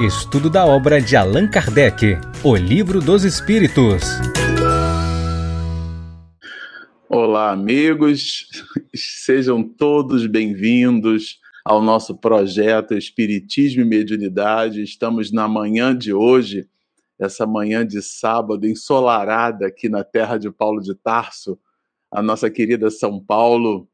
Estudo da obra de Allan Kardec, O Livro dos Espíritos. Olá, amigos, sejam todos bem-vindos ao nosso projeto Espiritismo e Mediunidade. Estamos na manhã de hoje, essa manhã de sábado ensolarada aqui na terra de Paulo de Tarso, a nossa querida São Paulo.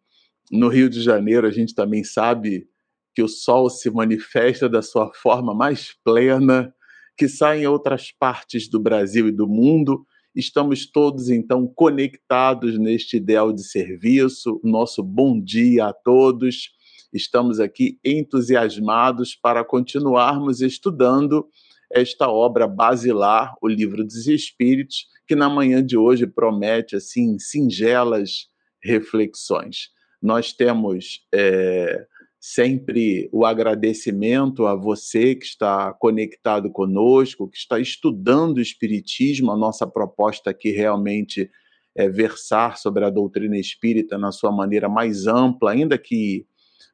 No Rio de Janeiro, a gente também sabe que o sol se manifesta da sua forma mais plena, que sai em outras partes do Brasil e do mundo. Estamos todos então conectados neste ideal de serviço. Nosso bom dia a todos. Estamos aqui entusiasmados para continuarmos estudando esta obra basilar, o Livro dos Espíritos, que na manhã de hoje promete assim singelas reflexões. Nós temos é, sempre o agradecimento a você que está conectado conosco, que está estudando o Espiritismo. A nossa proposta aqui realmente é versar sobre a doutrina espírita na sua maneira mais ampla, ainda que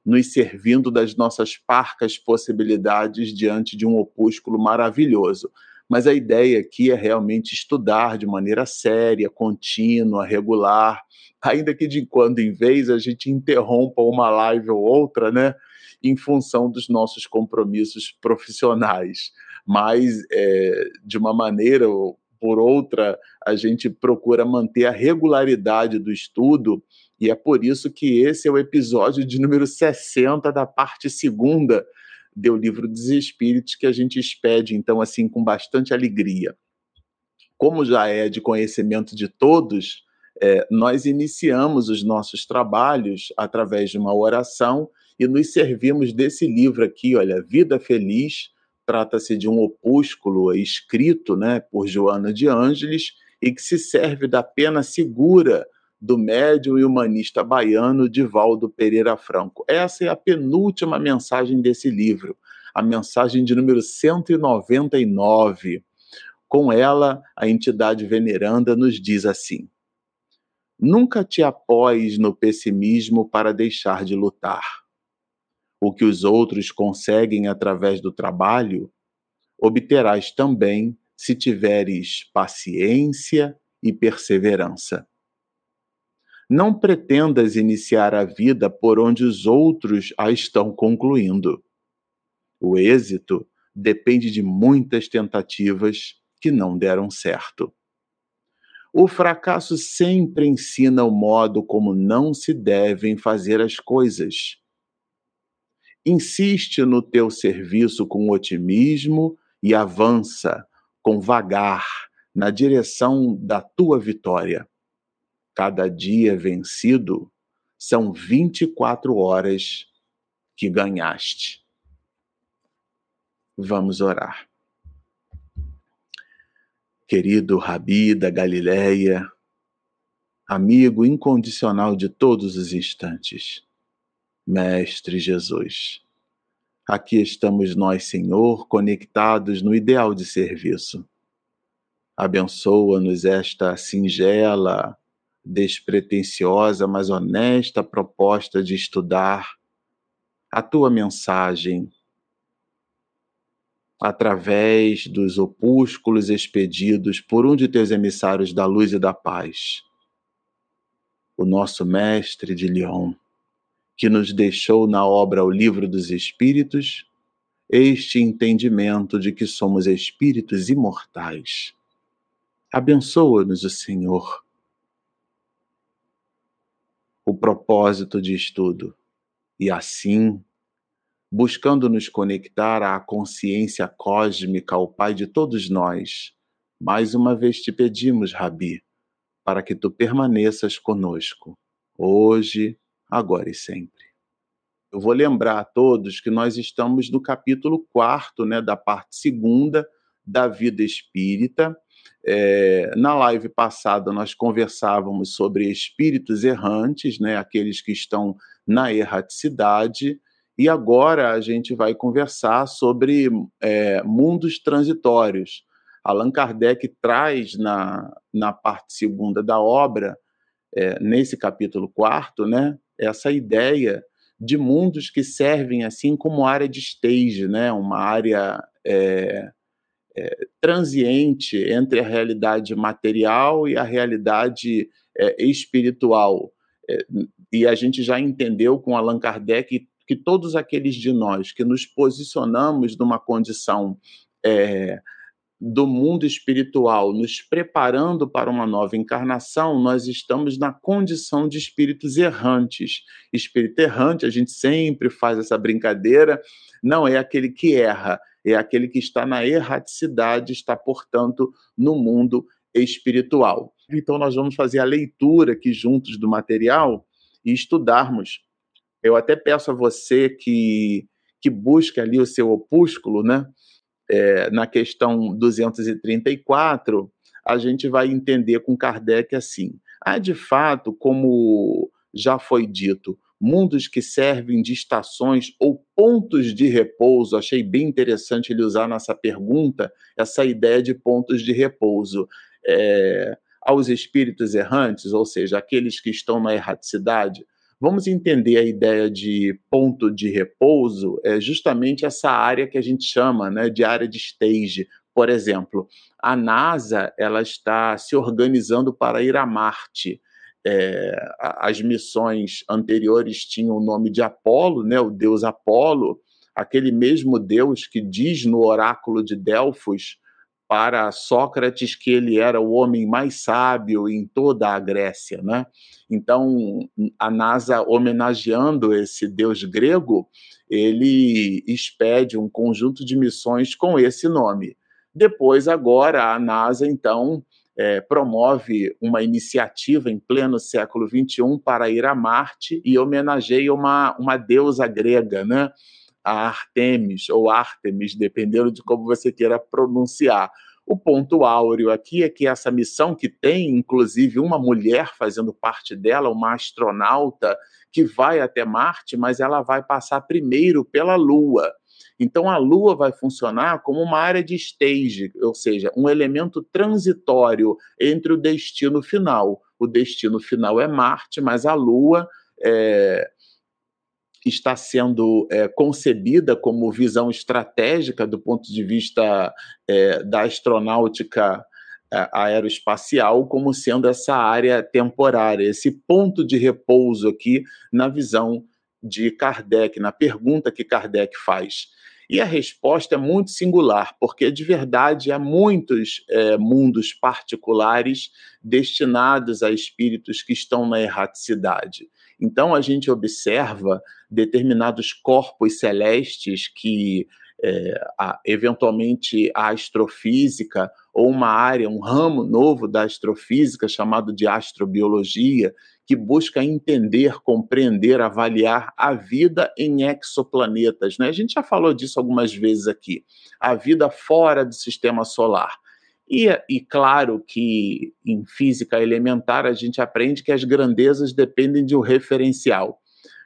nos servindo das nossas parcas possibilidades diante de um opúsculo maravilhoso. Mas a ideia aqui é realmente estudar de maneira séria, contínua, regular, ainda que de quando em vez a gente interrompa uma live ou outra, né, em função dos nossos compromissos profissionais. Mas, é, de uma maneira ou por outra, a gente procura manter a regularidade do estudo, e é por isso que esse é o episódio de número 60 da parte segunda do Livro dos Espíritos, que a gente expede, então, assim, com bastante alegria. Como já é de conhecimento de todos, é, nós iniciamos os nossos trabalhos através de uma oração e nos servimos desse livro aqui, olha, Vida Feliz. Trata-se de um opúsculo escrito né, por Joana de Ângeles e que se serve da pena segura do médium e humanista baiano Divaldo Pereira Franco. Essa é a penúltima mensagem desse livro, a mensagem de número 199. Com ela, a entidade veneranda nos diz assim: Nunca te apoies no pessimismo para deixar de lutar. O que os outros conseguem através do trabalho, obterás também se tiveres paciência e perseverança. Não pretendas iniciar a vida por onde os outros a estão concluindo. O êxito depende de muitas tentativas que não deram certo. O fracasso sempre ensina o modo como não se devem fazer as coisas. Insiste no teu serviço com otimismo e avança com vagar na direção da tua vitória. Cada dia vencido são 24 horas que ganhaste. Vamos orar querido Rabi da Galileia, amigo incondicional de todos os instantes, Mestre Jesus. Aqui estamos nós, Senhor, conectados no ideal de serviço. Abençoa-nos esta singela, despretensiosa, mas honesta proposta de estudar a tua mensagem através dos opúsculos expedidos por um de teus emissários da luz e da paz, o nosso mestre de Lyon, que nos deixou na obra O Livro dos Espíritos este entendimento de que somos espíritos imortais. Abençoa-nos o Senhor. O propósito de estudo, e assim buscando nos conectar à consciência cósmica, ao Pai de todos nós. Mais uma vez te pedimos, Rabi, para que tu permaneças conosco, hoje, agora e sempre. Eu vou lembrar a todos que nós estamos no capítulo quarto, né, da parte segunda da vida espírita. É, na live passada nós conversávamos sobre espíritos errantes, né, aqueles que estão na erraticidade, e agora a gente vai conversar sobre é, mundos transitórios. Allan Kardec traz na, na parte segunda da obra, é, nesse capítulo quarto, né, essa ideia de mundos que servem assim como área de stage, né? uma área é, é, transiente entre a realidade material e a realidade é, espiritual. É, e a gente já entendeu com Allan Kardec que todos aqueles de nós que nos posicionamos numa condição é, do mundo espiritual, nos preparando para uma nova encarnação, nós estamos na condição de espíritos errantes. Espírito errante, a gente sempre faz essa brincadeira, não é aquele que erra, é aquele que está na erraticidade, está, portanto, no mundo espiritual. Então, nós vamos fazer a leitura aqui juntos do material e estudarmos. Eu até peço a você que, que busque ali o seu opúsculo, né? é, na questão 234, a gente vai entender com Kardec assim: há de fato, como já foi dito, mundos que servem de estações ou pontos de repouso. Achei bem interessante ele usar nessa pergunta essa ideia de pontos de repouso. É, aos espíritos errantes, ou seja, aqueles que estão na erraticidade, Vamos entender a ideia de ponto de repouso, é justamente essa área que a gente chama né, de área de stage. Por exemplo, a NASA ela está se organizando para ir a Marte. É, as missões anteriores tinham o nome de Apolo, né, o deus Apolo, aquele mesmo deus que diz no oráculo de Delfos para Sócrates que ele era o homem mais sábio em toda a Grécia, né? Então, a NASA homenageando esse deus grego, ele expede um conjunto de missões com esse nome. Depois, agora, a NASA, então, é, promove uma iniciativa em pleno século XXI para ir a Marte e homenageia uma, uma deusa grega, né? a Artemis ou Artemis, dependendo de como você queira pronunciar. O ponto áureo aqui é que essa missão que tem, inclusive, uma mulher fazendo parte dela, uma astronauta que vai até Marte, mas ela vai passar primeiro pela Lua. Então a Lua vai funcionar como uma área de stage, ou seja, um elemento transitório entre o destino final. O destino final é Marte, mas a Lua é, está sendo é, concebida como visão estratégica do ponto de vista é, da astronáutica é, aeroespacial como sendo essa área temporária, esse ponto de repouso aqui na visão de Kardec, na pergunta que Kardec faz. E a resposta é muito singular, porque de verdade há muitos é, mundos particulares destinados a espíritos que estão na erraticidade. Então a gente observa determinados corpos celestes que é, a, eventualmente a astrofísica ou uma área, um ramo novo da astrofísica chamado de astrobiologia, que busca entender, compreender, avaliar a vida em exoplanetas. Né? A gente já falou disso algumas vezes aqui. A vida fora do sistema solar. E, e, claro que em física elementar a gente aprende que as grandezas dependem de um referencial.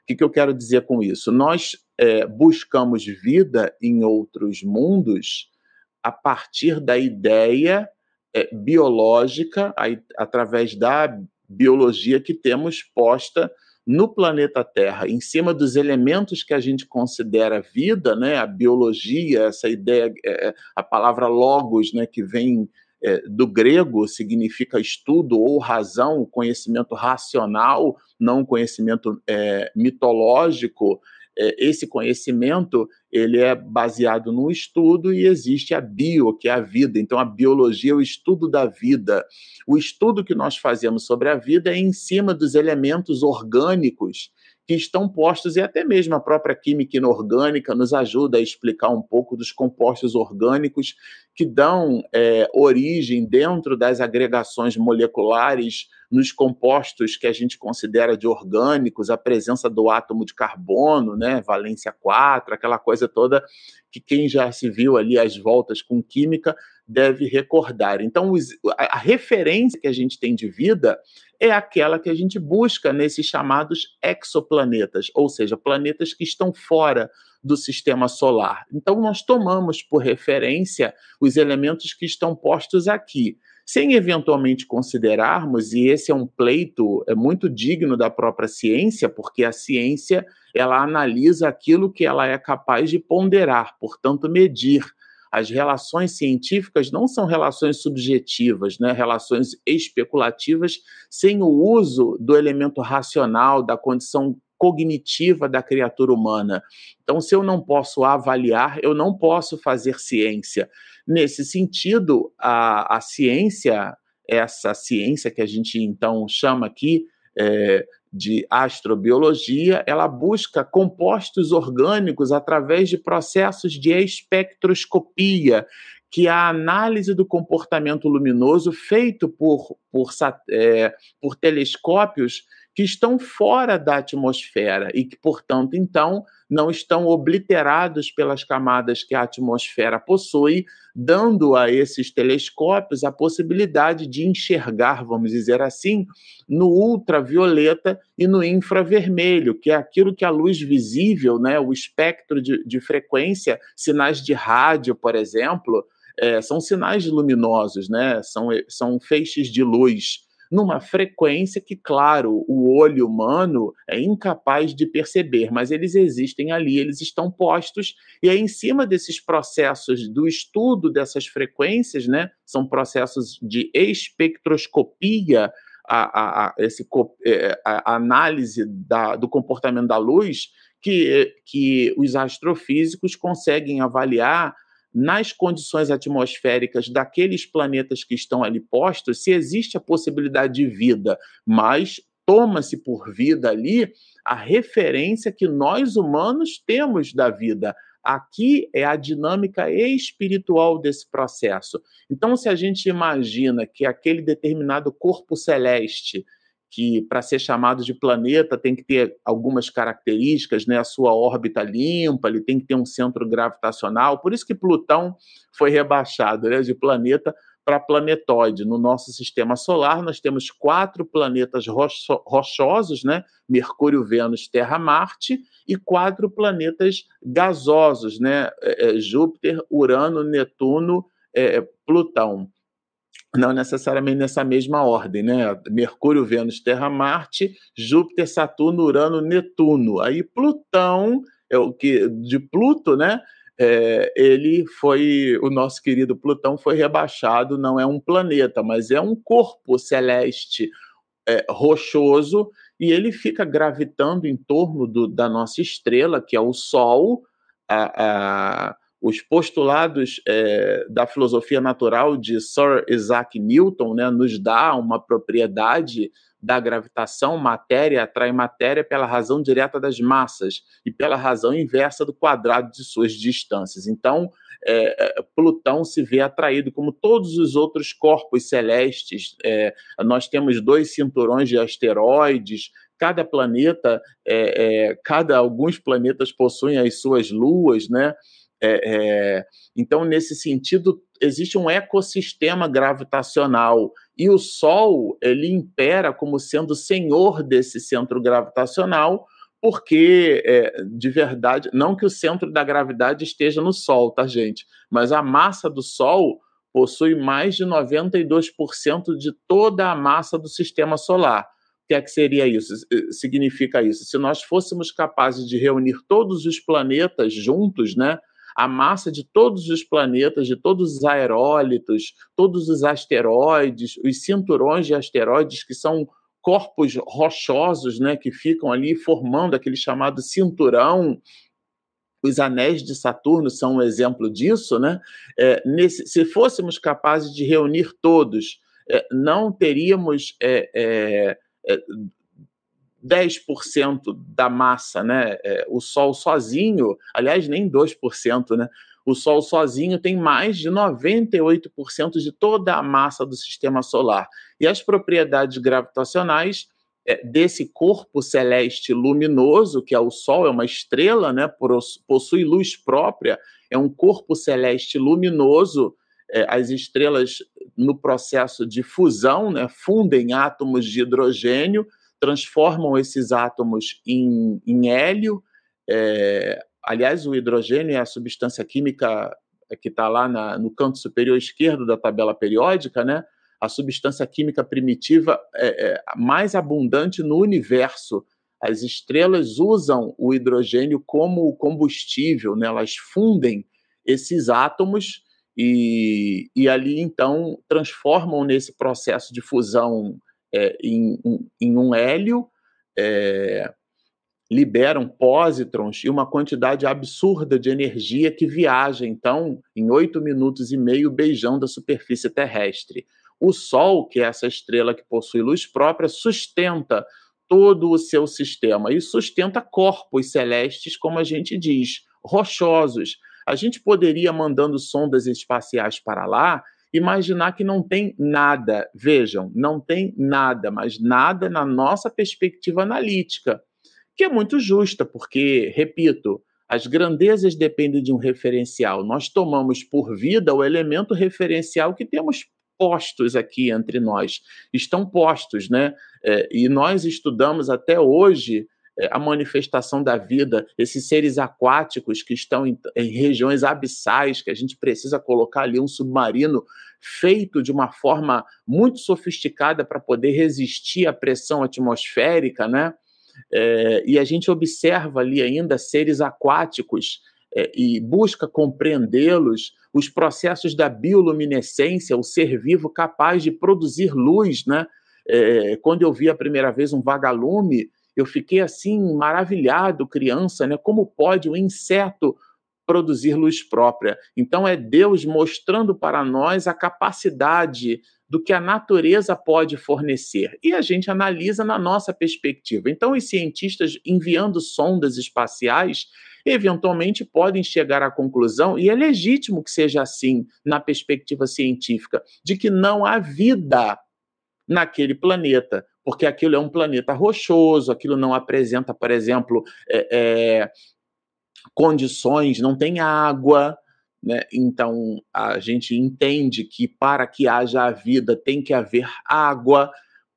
O que, que eu quero dizer com isso? Nós é, buscamos vida em outros mundos a partir da ideia é, biológica, através da biologia que temos posta no planeta Terra, em cima dos elementos que a gente considera vida, né, a biologia, essa ideia, é, a palavra logos, né, que vem é, do grego significa estudo ou razão, conhecimento racional, não conhecimento é, mitológico. É, esse conhecimento ele é baseado no estudo e existe a bio, que é a vida. Então, a biologia é o estudo da vida. O estudo que nós fazemos sobre a vida é em cima dos elementos orgânicos que estão postos, e até mesmo a própria química inorgânica nos ajuda a explicar um pouco dos compostos orgânicos que dão é, origem dentro das agregações moleculares nos compostos que a gente considera de orgânicos, a presença do átomo de carbono, né, valência 4, aquela coisa toda que quem já se viu ali às voltas com química deve recordar. Então, a referência que a gente tem de vida é aquela que a gente busca nesses chamados exoplanetas, ou seja, planetas que estão fora do sistema solar. Então, nós tomamos por referência os elementos que estão postos aqui sem eventualmente considerarmos, e esse é um pleito é muito digno da própria ciência, porque a ciência ela analisa aquilo que ela é capaz de ponderar, portanto, medir. As relações científicas não são relações subjetivas, né? relações especulativas, sem o uso do elemento racional, da condição cognitiva da criatura humana. Então, se eu não posso avaliar, eu não posso fazer ciência. Nesse sentido, a, a ciência, essa ciência que a gente então chama aqui é, de astrobiologia, ela busca compostos orgânicos através de processos de espectroscopia, que é a análise do comportamento luminoso feito por, por, é, por telescópios que estão fora da atmosfera e que, portanto, então, não estão obliterados pelas camadas que a atmosfera possui, dando a esses telescópios a possibilidade de enxergar, vamos dizer assim, no ultravioleta e no infravermelho, que é aquilo que a luz visível, né, o espectro de, de frequência, sinais de rádio, por exemplo, é, são sinais luminosos, né, são, são feixes de luz numa frequência que, claro, o olho humano é incapaz de perceber, mas eles existem ali, eles estão postos, e é em cima desses processos do estudo dessas frequências, né, são processos de espectroscopia, a, a, a, esse, é, a análise da, do comportamento da luz, que, que os astrofísicos conseguem avaliar nas condições atmosféricas daqueles planetas que estão ali postos, se existe a possibilidade de vida, mas toma-se por vida ali a referência que nós humanos temos da vida. Aqui é a dinâmica espiritual desse processo. Então, se a gente imagina que aquele determinado corpo celeste que para ser chamado de planeta tem que ter algumas características, né? A sua órbita limpa, ele tem que ter um centro gravitacional. Por isso que Plutão foi rebaixado, né? De planeta para planetóide. No nosso sistema solar, nós temos quatro planetas rocho rochosos, né? Mercúrio, Vênus, Terra, Marte, e quatro planetas gasosos, né? É, é Júpiter, Urano, Netuno, é, Plutão não necessariamente nessa mesma ordem, né? Mercúrio, Vênus, Terra, Marte, Júpiter, Saturno, Urano, Netuno. Aí Plutão, é o que de Pluto, né? É, ele foi, o nosso querido Plutão foi rebaixado, não é um planeta, mas é um corpo celeste é, rochoso e ele fica gravitando em torno do, da nossa estrela, que é o Sol. A, a, os postulados é, da filosofia natural de Sir Isaac Newton né, nos dá uma propriedade da gravitação, matéria atrai matéria pela razão direta das massas e pela razão inversa do quadrado de suas distâncias. Então, é, Plutão se vê atraído, como todos os outros corpos celestes. É, nós temos dois cinturões de asteroides, cada planeta, é, é cada alguns planetas possuem as suas luas, né? É, é, então, nesse sentido, existe um ecossistema gravitacional e o Sol ele impera como sendo senhor desse centro gravitacional, porque é, de verdade, não que o centro da gravidade esteja no Sol, tá, gente? Mas a massa do Sol possui mais de 92% de toda a massa do sistema solar. O que é que seria isso? Significa isso? Se nós fôssemos capazes de reunir todos os planetas juntos, né? A massa de todos os planetas, de todos os aerólitos, todos os asteroides, os cinturões de asteroides, que são corpos rochosos né, que ficam ali formando aquele chamado cinturão. Os anéis de Saturno são um exemplo disso. Né? É, nesse, se fôssemos capazes de reunir todos, é, não teríamos é, é, é 10% da massa, né? É, o Sol sozinho, aliás, nem 2%, né? O Sol sozinho tem mais de 98% de toda a massa do sistema solar. E as propriedades gravitacionais é, desse corpo celeste luminoso, que é o Sol, é uma estrela, né? Possui luz própria, é um corpo celeste luminoso é, as estrelas, no processo de fusão, né, fundem átomos de hidrogênio, transformam esses átomos em, em hélio. É, aliás, o hidrogênio é a substância química que está lá na, no canto superior esquerdo da tabela periódica, né? A substância química primitiva é, é mais abundante no universo. As estrelas usam o hidrogênio como combustível, né? elas fundem esses átomos e, e ali então transformam nesse processo de fusão é, em, em, um hélio, é, liberam pósitrons e uma quantidade absurda de energia que viaja, então, em oito minutos e meio, beijando a superfície terrestre. O Sol, que é essa estrela que possui luz própria, sustenta todo o seu sistema e sustenta corpos celestes, como a gente diz, rochosos. A gente poderia, mandando sondas espaciais para lá, imaginar que não tem nada. Vejam, não tem nada, mas nada na nossa perspectiva analítica que é muito justa, porque, repito, as grandezas dependem de um referencial. Nós tomamos por vida o elemento referencial que temos postos aqui entre nós. Estão postos, né? É, e nós estudamos até hoje a manifestação da vida, esses seres aquáticos que estão em, em, regiões abissais, que a gente precisa colocar ali um submarino feito de uma forma muito sofisticada para poder resistir à pressão atmosférica, né? é, e a gente observa ali ainda seres aquáticos é, e busca compreendê-los, os processos da bioluminescência, o ser vivo capaz de produzir luz, né? É, quando eu vi a primeira vez um vagalume, eu fiquei assim maravilhado, criança, né? Como pode um inseto produzir luz própria? Então é Deus mostrando para nós a capacidade do que a natureza pode fornecer. E a gente analisa na nossa perspectiva. Então, os cientistas enviando sondas espaciais eventualmente podem chegar à conclusão, e é legítimo que seja assim na perspectiva científica, de que não há vida naquele planeta, porque aquilo é um planeta rochoso, aquilo não apresenta, por exemplo, é, é, condições, não tem água, né? Então, a gente entende que para que haja a vida tem que haver água,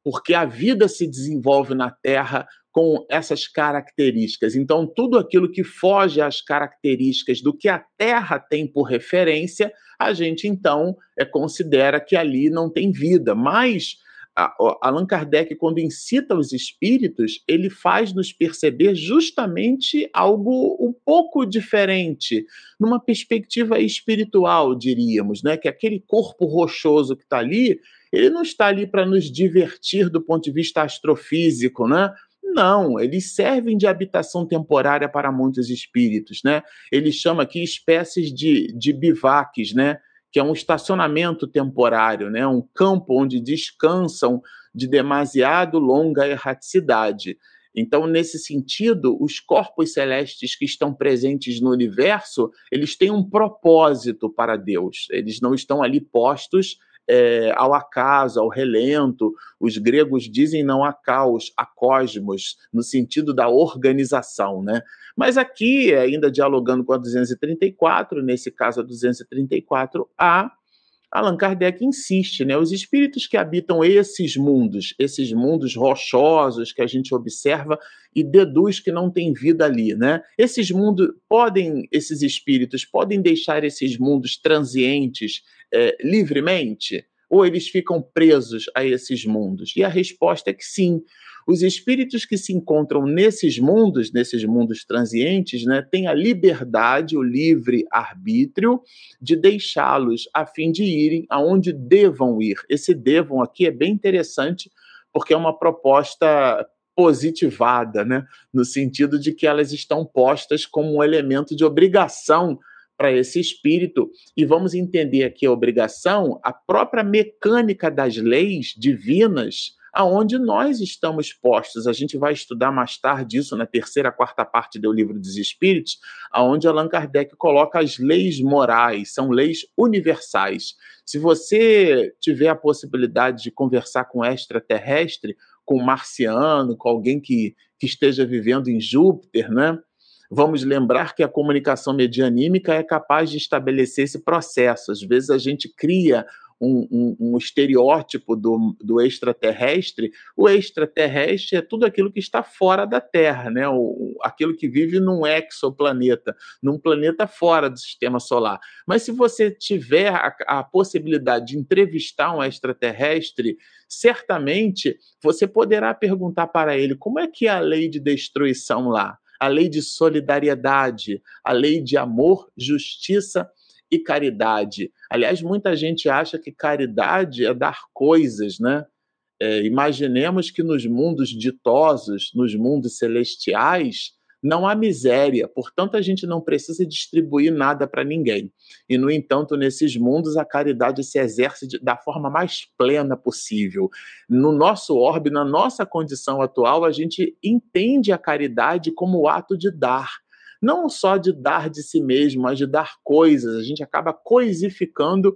porque a vida se desenvolve na Terra com essas características. Então, tudo aquilo que foge às características do que a Terra tem por referência, a gente então é, considera que ali não tem vida. Mas Allan Kardec, quando incita os espíritos, ele faz nos perceber justamente algo um pouco diferente, numa perspectiva espiritual, diríamos, né? que aquele corpo rochoso que está ali, ele não está ali para nos divertir do ponto de vista astrofísico, né? Não, eles servem de habitação temporária para muitos espíritos, né? Ele chama aqui espécies de, de bivaques, né? Que é um estacionamento temporário, né? um campo onde descansam de demasiado longa erraticidade. Então, nesse sentido, os corpos celestes que estão presentes no universo, eles têm um propósito para Deus. Eles não estão ali postos é, ao acaso, ao relento. Os gregos dizem não a caos, a cosmos, no sentido da organização, né? Mas aqui, ainda dialogando com a 234, nesse caso a 234A, Allan Kardec insiste, né? Os espíritos que habitam esses mundos, esses mundos rochosos que a gente observa e deduz que não tem vida ali, né? Esses mundos podem, esses espíritos podem deixar esses mundos transientes é, livremente? Ou eles ficam presos a esses mundos? E a resposta é que sim. Os espíritos que se encontram nesses mundos, nesses mundos transientes, né, têm a liberdade, o livre arbítrio de deixá-los a fim de irem aonde devam ir. Esse devam aqui é bem interessante porque é uma proposta positivada, né, no sentido de que elas estão postas como um elemento de obrigação para esse espírito. E vamos entender aqui a obrigação, a própria mecânica das leis divinas aonde nós estamos postos. A gente vai estudar mais tarde isso na terceira, quarta parte do livro dos Espíritos, aonde Allan Kardec coloca as leis morais, são leis universais. Se você tiver a possibilidade de conversar com extraterrestre, com um marciano, com alguém que, que esteja vivendo em Júpiter, né? Vamos lembrar que a comunicação medianímica é capaz de estabelecer esse processo. Às vezes a gente cria um, um, um, estereótipo do, do extraterrestre, o extraterrestre é tudo aquilo que está fora da Terra, né? O, aquilo que vive num exoplaneta, num planeta fora do sistema solar. Mas se você tiver a, a possibilidade de entrevistar um extraterrestre, certamente você poderá perguntar para ele como é que é a lei de destruição lá a lei de solidariedade, a lei de amor, justiça e caridade. Aliás, muita gente acha que caridade é dar coisas, né? É, imaginemos que nos mundos ditosos, nos mundos celestiais, não há miséria, portanto, a gente não precisa distribuir nada para ninguém. E, no entanto, nesses mundos, a caridade se exerce de, da forma mais plena possível. No nosso orbe, na nossa condição atual, a gente entende a caridade como o ato de dar não só de dar de si mesmo, mas de dar coisas. A gente acaba coisificando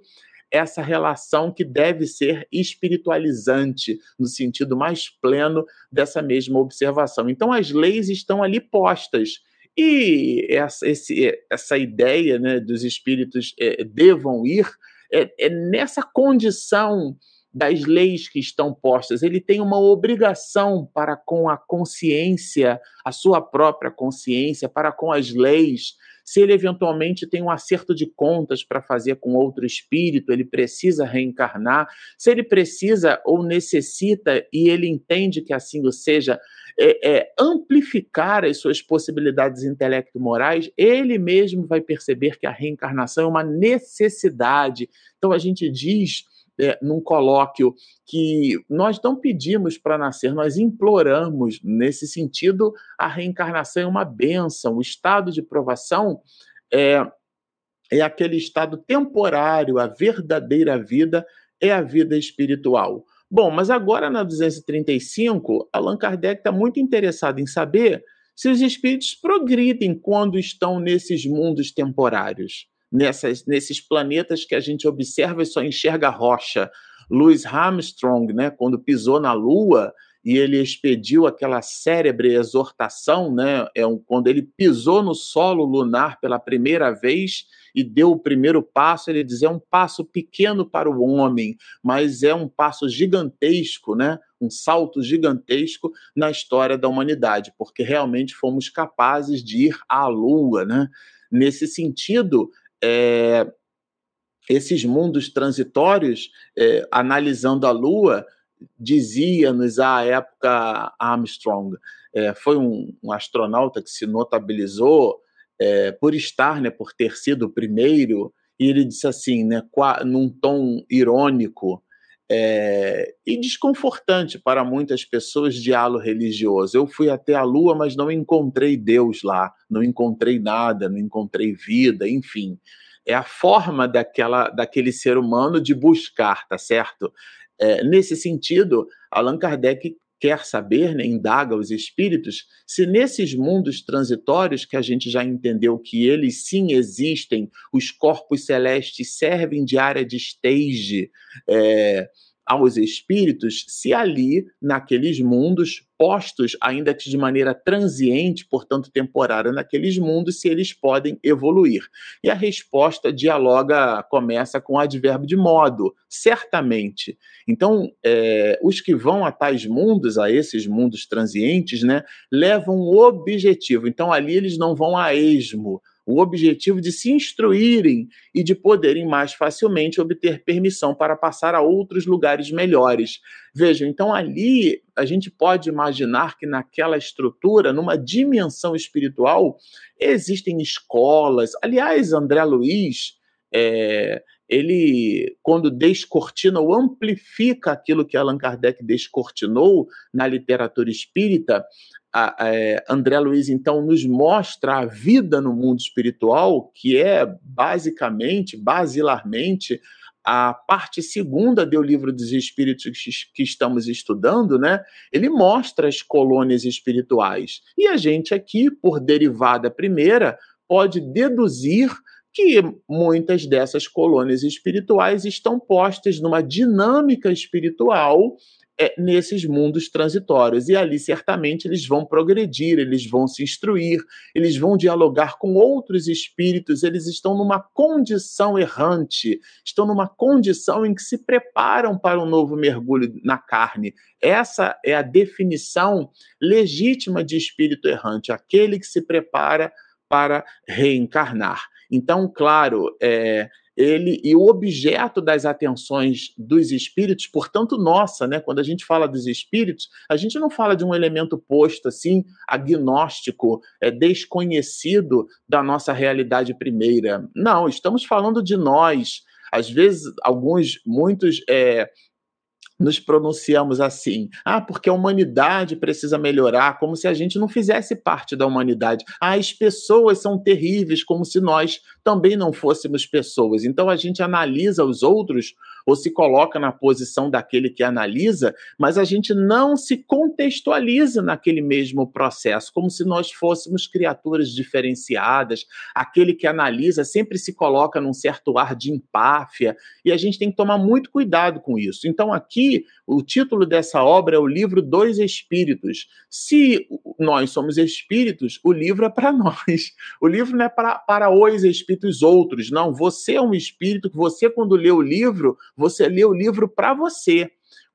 essa relação que deve ser espiritualizante, no sentido mais pleno dessa mesma observação. Então, as leis estão ali postas. E essa, esse, essa ideia né, dos espíritos é, devam ir é, é nessa condição das leis que estão postas, ele tem uma obrigação para com a consciência, a sua própria consciência, para com as leis. Se ele eventualmente tem um acerto de contas para fazer com outro espírito, ele precisa reencarnar. Se ele precisa ou necessita, e ele entende que assim o seja, é, é, amplificar as suas possibilidades intelecto-morais, ele mesmo vai perceber que a reencarnação é uma necessidade. Então a gente diz é, num colóquio que nós não pedimos para nascer, nós imploramos, nesse sentido, a reencarnação é uma benção. O estado de provação é, é aquele estado temporário, a verdadeira vida é a vida espiritual. Bom, mas agora na 235, Allan Kardec está muito interessado em saber se os espíritos progridem quando estão nesses mundos temporários nessas, nesses planetas que a gente observa e só enxerga rocha. Louis Armstrong, né, quando pisou na Lua e ele expediu aquela cérebre exortação, né, é um, quando ele pisou no solo lunar pela primeira vez e deu o primeiro passo, ele diz é um passo pequeno para o homem, mas é um passo gigantesco, né, um salto gigantesco na história da humanidade, porque realmente fomos capazes de ir à Lua, né? Nesse sentido, é, esses mundos transitórios, é, analisando a Lua, dizia-nos à época Armstrong, é, foi um, um, astronauta que se notabilizou é, por estar, né, por ter sido o primeiro, e ele disse assim, né, num tom irônico, é, e desconfortante para muitas pessoas de halo religioso. Eu fui até a Lua, mas não encontrei Deus lá, não encontrei nada, não encontrei vida, enfim. É a forma daquela, daquele ser humano de buscar, tá certo? É, nesse sentido, Allan Kardec quer saber, né, indaga os espíritos, se nesses mundos transitórios que a gente já entendeu que eles sim existem, os corpos celestes servem de área de stage, é, aos espíritos se ali, naqueles mundos, postos, ainda que de maneira transiente, portanto temporária, naqueles mundos, se eles podem evoluir. E a resposta dialoga, começa com o advérbio de modo, certamente. Então, é, os que vão a tais mundos, a esses mundos transientes, né, levam um objetivo. Então, ali eles não vão a esmo, o objetivo de se instruírem e de poderem mais facilmente obter permissão para passar a outros lugares melhores. Vejam, então ali a gente pode imaginar que naquela estrutura, numa dimensão espiritual, existem escolas. Aliás, André Luiz, é, ele, quando descortina ou amplifica aquilo que Allan Kardec descortinou na literatura espírita, a, a, é, André Luiz, então, nos mostra a vida no mundo espiritual, que é basicamente, basilarmente, a parte segunda do livro dos Espíritos que estamos estudando, né? Ele mostra as colônias espirituais. E a gente aqui, por derivada primeira, pode deduzir que muitas dessas colônias espirituais estão postas numa dinâmica espiritual é, nesses mundos transitórios. E ali, certamente, eles vão progredir, eles vão se instruir, eles vão dialogar com outros espíritos, eles estão numa condição errante, estão numa condição em que se preparam para um novo mergulho na carne. Essa é a definição legítima de espírito errante, aquele que se prepara para reencarnar. Então, claro, é, ele e o objeto das atenções dos espíritos, portanto nossa, né? Quando a gente fala dos espíritos, a gente não fala de um elemento posto assim, agnóstico, é desconhecido da nossa realidade primeira. Não, estamos falando de nós. Às vezes, alguns, muitos é, nos pronunciamos assim. Ah, porque a humanidade precisa melhorar, como se a gente não fizesse parte da humanidade. Ah, as pessoas são terríveis, como se nós também não fôssemos pessoas. Então a gente analisa os outros ou se coloca na posição daquele que analisa, mas a gente não se contextualiza naquele mesmo processo, como se nós fôssemos criaturas diferenciadas. Aquele que analisa sempre se coloca num certo ar de empáfia, e a gente tem que tomar muito cuidado com isso. Então aqui, o título dessa obra é o livro Dois Espíritos. Se nós somos espíritos, o livro é para nós. O livro não é para, para os espíritos outros, não. Você é um espírito que você, quando lê o livro, você lê o livro para você.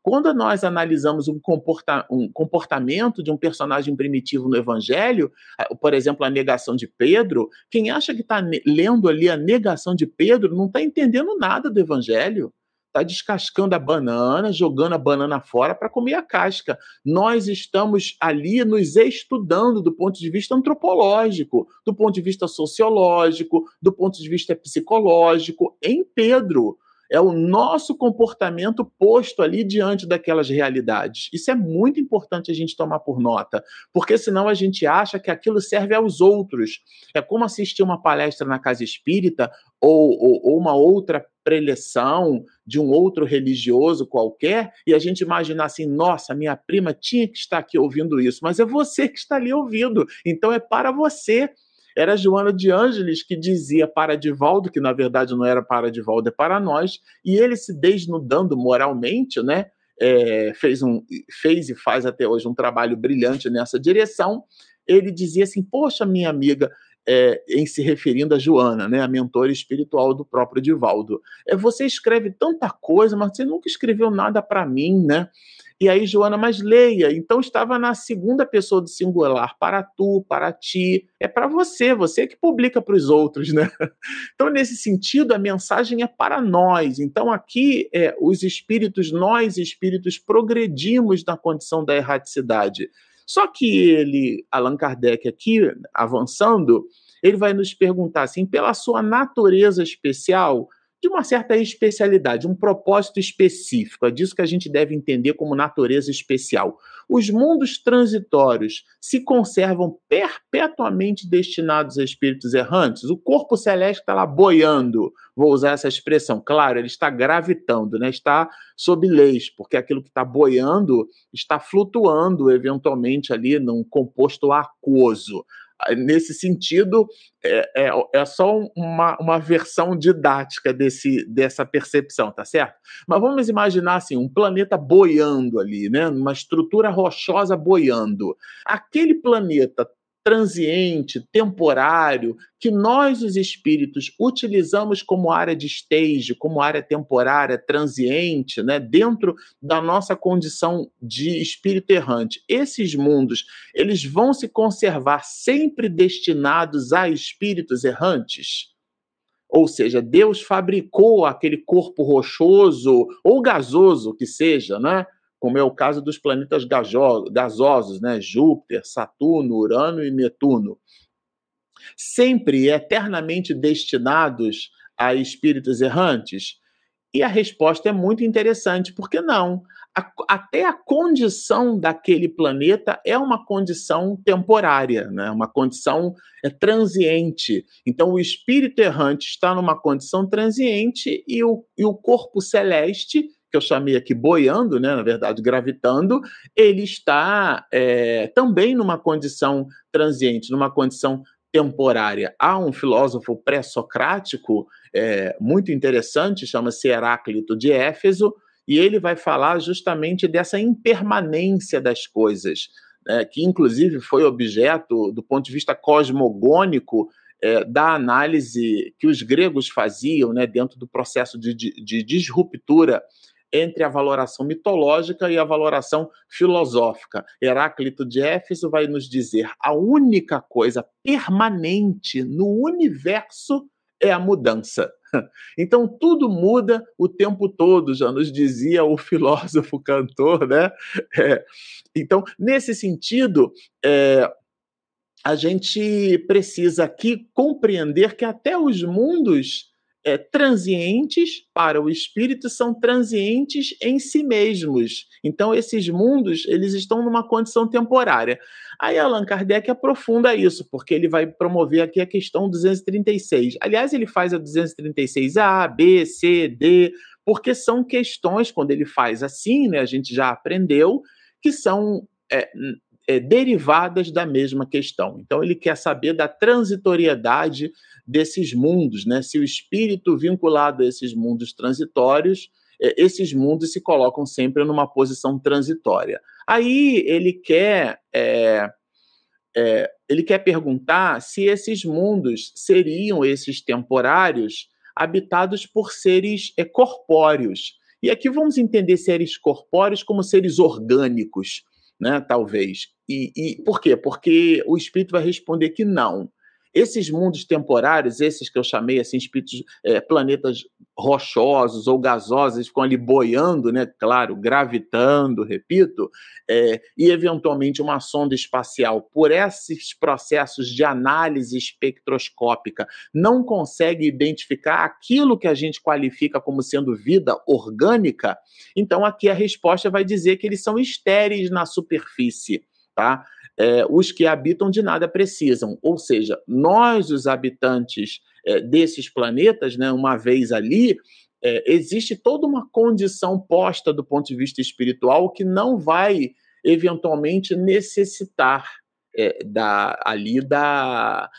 Quando nós analisamos um, comporta um, comportamento de um personagem primitivo no Evangelho, por exemplo, a negação de Pedro, quem acha que está lendo ali a negação de Pedro não está entendendo nada do Evangelho. Está descascando a banana, jogando a banana fora para comer a casca. Nós estamos ali nos estudando do ponto de vista antropológico, do ponto de vista sociológico, do ponto de vista psicológico, em Pedro é o nosso comportamento posto ali diante daquelas realidades. Isso é muito importante a gente tomar por nota, porque senão a gente acha que aquilo serve aos outros. É como assistir uma palestra na casa espírita ou, ou, ou uma outra preleção de um outro religioso qualquer e a gente imaginar assim: nossa, minha prima tinha que estar aqui ouvindo isso, mas é você que está ali ouvindo, então é para você. Era Joana de Ângeles que dizia para Divaldo, que na verdade não era para Divaldo, é para nós, e ele se desnudando moralmente, né? É, fez, um, fez e faz até hoje um trabalho brilhante nessa direção. Ele dizia assim: Poxa, minha amiga, é, em se referindo a Joana, né, a mentora espiritual do próprio Divaldo. É, você escreve tanta coisa, mas você nunca escreveu nada para mim, né? E aí, Joana, mas leia. Então estava na segunda pessoa do singular, para tu, para ti. É para você, você que publica para os outros, né? Então, nesse sentido, a mensagem é para nós. Então, aqui, é, os espíritos, nós espíritos, progredimos na condição da erraticidade. Só que ele, Allan Kardec, aqui, avançando, ele vai nos perguntar assim, pela sua natureza especial, de uma certa especialidade, um propósito específico. É disso que a gente deve entender como natureza especial. Os mundos transitórios se conservam perpetuamente destinados a espíritos errantes? O corpo celeste está lá boiando, vou usar essa expressão. Claro, ele está gravitando, né? está sob leis, porque aquilo que está boiando está flutuando eventualmente ali num composto aquoso nesse sentido, é, é, é, só uma, uma versão didática desse, dessa percepção, tá certo? Mas vamos imaginar assim, um planeta boiando ali, né? Uma estrutura rochosa boiando. Aquele planeta transiente, temporário, que nós, os espíritos, utilizamos como área de stage, como área temporária, transiente, né, dentro da nossa condição de espírito errante. Esses mundos, eles vão se conservar sempre destinados a espíritos errantes? Ou seja, Deus fabricou aquele corpo rochoso ou gasoso que seja, né? Como é o caso dos planetas gasosos, né? Júpiter, Saturno, Urano e Netuno, sempre eternamente destinados a espíritos errantes? E a resposta é muito interessante, porque não? A, até a condição daquele planeta é uma condição temporária, né? uma condição é, transiente. Então, o espírito errante está numa condição transiente e o, e o corpo celeste que eu chamei aqui boiando, né, na verdade gravitando, ele está é, também numa condição transiente, numa condição temporária. Há um filósofo pré-socrático é, muito interessante, chama-se Heráclito de Éfeso, e ele vai falar justamente dessa impermanência das coisas, né, que inclusive foi objeto, do ponto de vista cosmogônico, é, da análise que os gregos faziam né, dentro do processo de, de, de disruptura entre a valoração mitológica e a valoração filosófica. Heráclito de Éfeso vai nos dizer a única coisa permanente no universo é a mudança. Então tudo muda o tempo todo, já nos dizia o filósofo cantor, né? É, então, nesse sentido, é, a gente precisa aqui compreender que até os mundos é, transientes para o espírito são transientes em si mesmos. Então, esses mundos eles estão numa condição temporária. Aí Allan Kardec aprofunda isso, porque ele vai promover aqui a questão 236. Aliás, ele faz a 236A, B, C, D, porque são questões, quando ele faz assim, né, a gente já aprendeu, que são é, é, derivadas da mesma questão. Então, ele quer saber da transitoriedade desses mundos, né? Se o espírito vinculado a esses mundos transitórios, é, esses mundos se colocam sempre numa posição transitória. Aí ele quer é, é, ele quer perguntar se esses mundos seriam esses temporários habitados por seres é, corpóreos. E aqui vamos entender seres corpóreos como seres orgânicos, né? Talvez. E, e por quê? Porque o espírito vai responder que não. Esses mundos temporários, esses que eu chamei assim, espíritos, é, planetas rochosos ou gasosos, eles ficam ali boiando, né? Claro, gravitando, repito, é, e eventualmente uma sonda espacial, por esses processos de análise espectroscópica, não consegue identificar aquilo que a gente qualifica como sendo vida orgânica, então aqui a resposta vai dizer que eles são estéreis na superfície, tá? é, os que habitam de nada precisam. Ou seja, nós, os habitantes é, desses planetas, né, uma vez ali, é, existe toda uma condição posta do ponto de vista espiritual que não vai eventualmente necessitar é, da, ali da,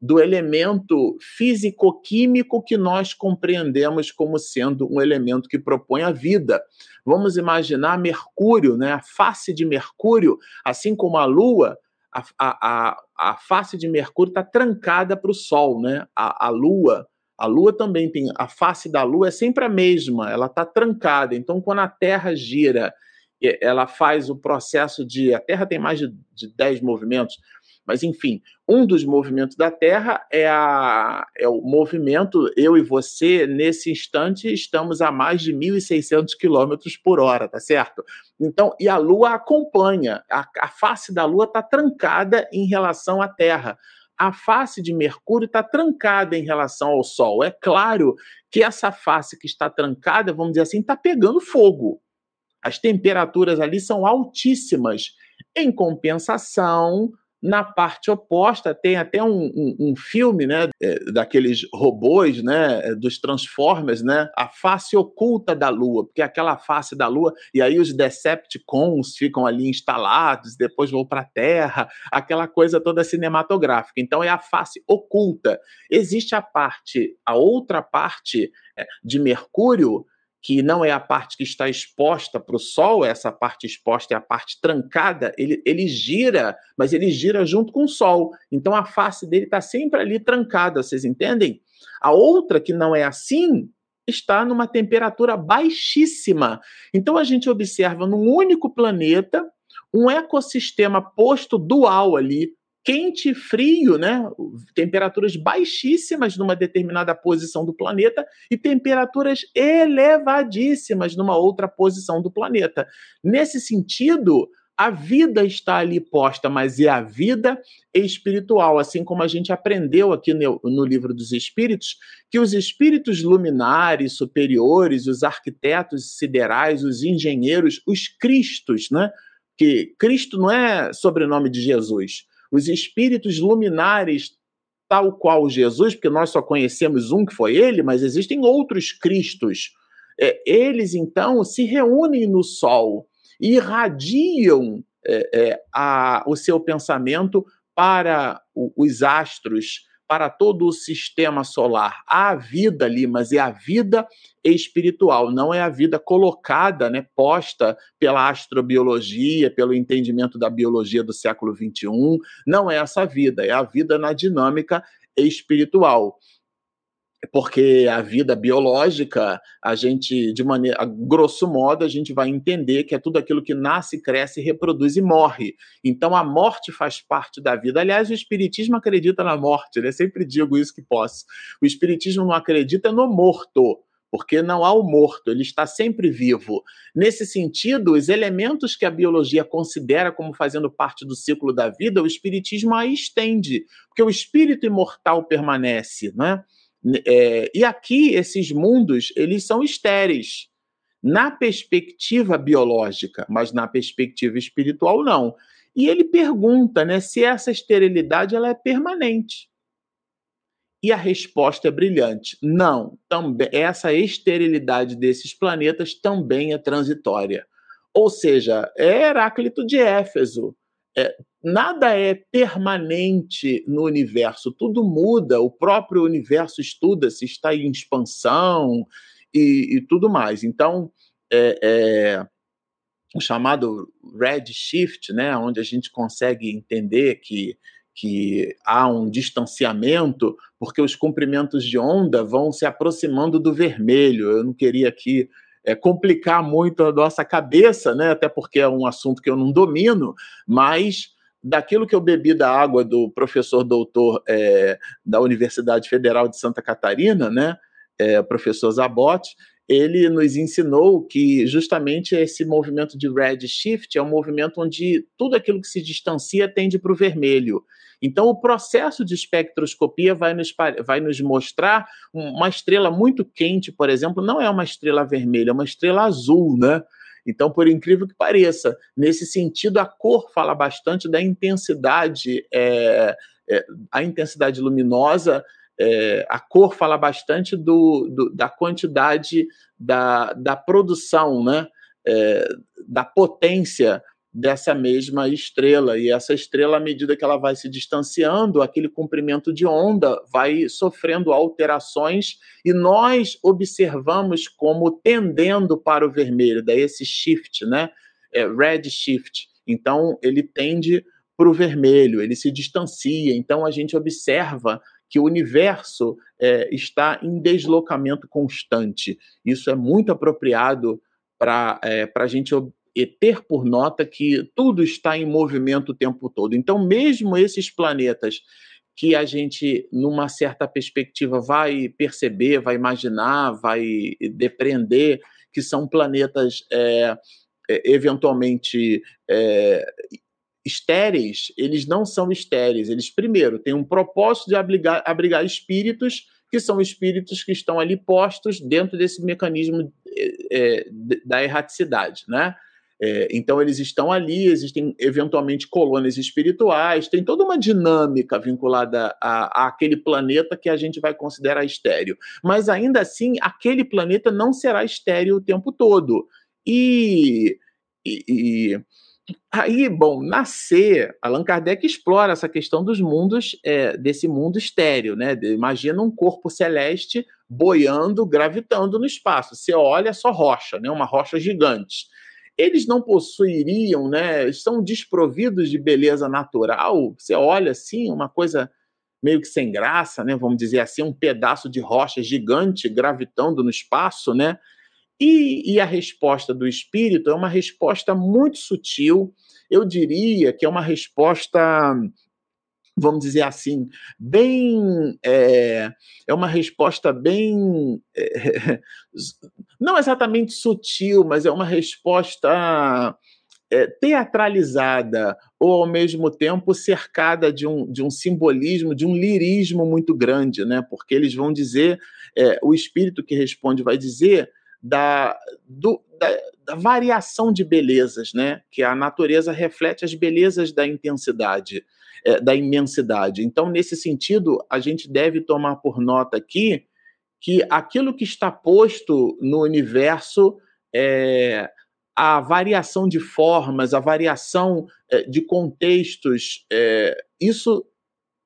do elemento físico-químico que nós compreendemos como sendo um elemento que propõe a vida. Vamos imaginar Mercúrio, né? a face de Mercúrio, assim como a Lua, a, a, a face de Mercúrio está trancada para o Sol, né? A, a Lua. A Lua também tem. A face da Lua é sempre a mesma, ela está trancada. Então, quando a Terra gira, ela faz o processo de. A Terra tem mais de, de 10 movimentos mas, enfim, um dos movimentos da Terra é, a, é o movimento, eu e você, nesse instante, estamos a mais de 1.600 quilômetros por hora, tá certo? Então, e a Lua acompanha, a, a face da Lua está trancada em relação à Terra a face de Mercúrio está trancada em relação ao Sol. É claro que essa face que está trancada, vamos dizer assim, está pegando fogo. As temperaturas ali são altíssimas. Em compensação, na parte oposta, tem até um, um, um filme, né, é, daqueles robôs, né, dos Transformers, né, a face oculta da Lua, porque aquela face da Lua, e aí os Decepticons ficam ali instalados, depois vão para a Terra, aquela coisa toda cinematográfica. Então é a face oculta. Existe a parte, a outra parte é, de Mercúrio, que não é a parte que está exposta para o Sol, essa parte exposta é a parte trancada, ele, ele gira, mas ele gira junto com o Sol. Então a face dele está sempre ali trancada, vocês entendem? A outra, que não é assim, está numa temperatura baixíssima. Então a gente observa num único planeta um ecossistema posto dual ali, quente e frio, né? temperaturas baixíssimas numa determinada posição do planeta e temperaturas elevadíssimas numa outra posição do planeta. Nesse sentido, a vida está ali posta, mas é a vida espiritual, assim como a gente aprendeu aqui no, no, livro dos Espíritos, que os espíritos luminares, superiores, os arquitetos siderais, os engenheiros, os cristos, né? Que Cristo não é sobrenome de Jesus. Os espíritos luminares, tal qual Jesus, porque nós só conhecemos um que foi ele, mas existem outros Cristos. É, eles, então, se reúnem no Sol e irradiam é, é, a, o seu pensamento para o, os astros, para todo o sistema solar. Há vida ali, mas é a vida espiritual, não é a vida colocada, né, posta pela astrobiologia, pelo entendimento da biologia do século XXI. Não é essa vida, é a vida na dinâmica espiritual porque a vida biológica, a gente, de maneira, a grosso modo, a gente vai entender que é tudo aquilo que nasce, cresce, reproduz e morre. Então a morte faz parte da vida. Aliás, o Espiritismo acredita na morte, né? Sempre digo isso que posso. O Espiritismo não acredita no morto, porque não há o morto, ele está sempre vivo. Nesse sentido, os elementos que a biologia considera como fazendo parte do ciclo da vida, o Espiritismo a estende, porque o espírito imortal permanece, né? É, e aqui esses mundos eles são estéreis na perspectiva biológica, mas na perspectiva espiritual não. E ele pergunta, né, se essa esterilidade ela é permanente. E a resposta é brilhante. Não, também essa esterilidade desses planetas também é transitória. Ou seja, é Heráclito de Éfeso. É, nada é permanente no universo, tudo muda, o próprio universo estuda se está em expansão e, e tudo mais. Então, é, é, o chamado redshift, né, onde a gente consegue entender que, que há um distanciamento, porque os comprimentos de onda vão se aproximando do vermelho. Eu não queria aqui é, complicar muito a nossa cabeça, né, até porque é um assunto que eu não domino, mas daquilo que eu bebi da água do professor doutor é, da Universidade Federal de Santa Catarina, né, é, professor Zabotti, ele nos ensinou que justamente esse movimento de redshift é um movimento onde tudo aquilo que se distancia tende para o vermelho. Então, o processo de espectroscopia vai nos, vai nos mostrar uma estrela muito quente, por exemplo, não é uma estrela vermelha, é uma estrela azul, né? Então, por incrível que pareça, nesse sentido, a cor fala bastante da intensidade, é, é, a intensidade luminosa, é, a cor fala bastante do, do, da quantidade da, da produção, né? É, da potência dessa mesma estrela. E essa estrela, à medida que ela vai se distanciando, aquele comprimento de onda vai sofrendo alterações e nós observamos como tendendo para o vermelho, daí esse shift, né? É, red shift. Então, ele tende para o vermelho, ele se distancia. Então, a gente observa que o universo é, está em deslocamento constante. Isso é muito apropriado para é, a gente e ter por nota que tudo está em movimento o tempo todo. Então, mesmo esses planetas que a gente, numa certa perspectiva, vai perceber, vai imaginar, vai depreender que são planetas é, é eventualmente é, estéreis, eles não são estéreis. Eles, primeiro, têm um propósito de abrigar, abrigar espíritos que são espíritos que estão ali postos dentro desse mecanismo é, é da erraticidade, né? É, então, eles estão ali, existem eventualmente colônias espirituais, tem toda uma dinâmica vinculada a, a, aquele planeta que a gente vai considerar estéreo. Mas ainda assim, aquele planeta não será estéreo o tempo todo. E, e, e aí, bom, nascer, Allan Kardec explora essa questão dos mundos, é, desse mundo estéreo, né? Imagina um corpo celeste boiando, gravitando no espaço. Você olha só rocha, né? Uma rocha gigante eles não possuiriam, né? Estão desprovidos de beleza natural. Você olha assim, uma coisa meio que sem graça, né? Vamos dizer assim, um pedaço de rocha gigante gravitando no espaço, né? E, e a resposta do espírito é uma resposta muito sutil. Eu diria que é uma resposta vamos dizer assim, bem. É, é uma resposta bem. É, não exatamente sutil, mas é uma resposta é, teatralizada, ou ao mesmo tempo cercada de um, de um simbolismo, de um lirismo muito grande, né? porque eles vão dizer, é, o espírito que responde vai dizer da, do, da, da, variação de belezas, né? que a natureza reflete as belezas da intensidade é, da imensidade. Então, nesse sentido, a gente deve tomar por nota aqui que aquilo que está posto no universo é a variação de formas, a variação é, de contextos, é, isso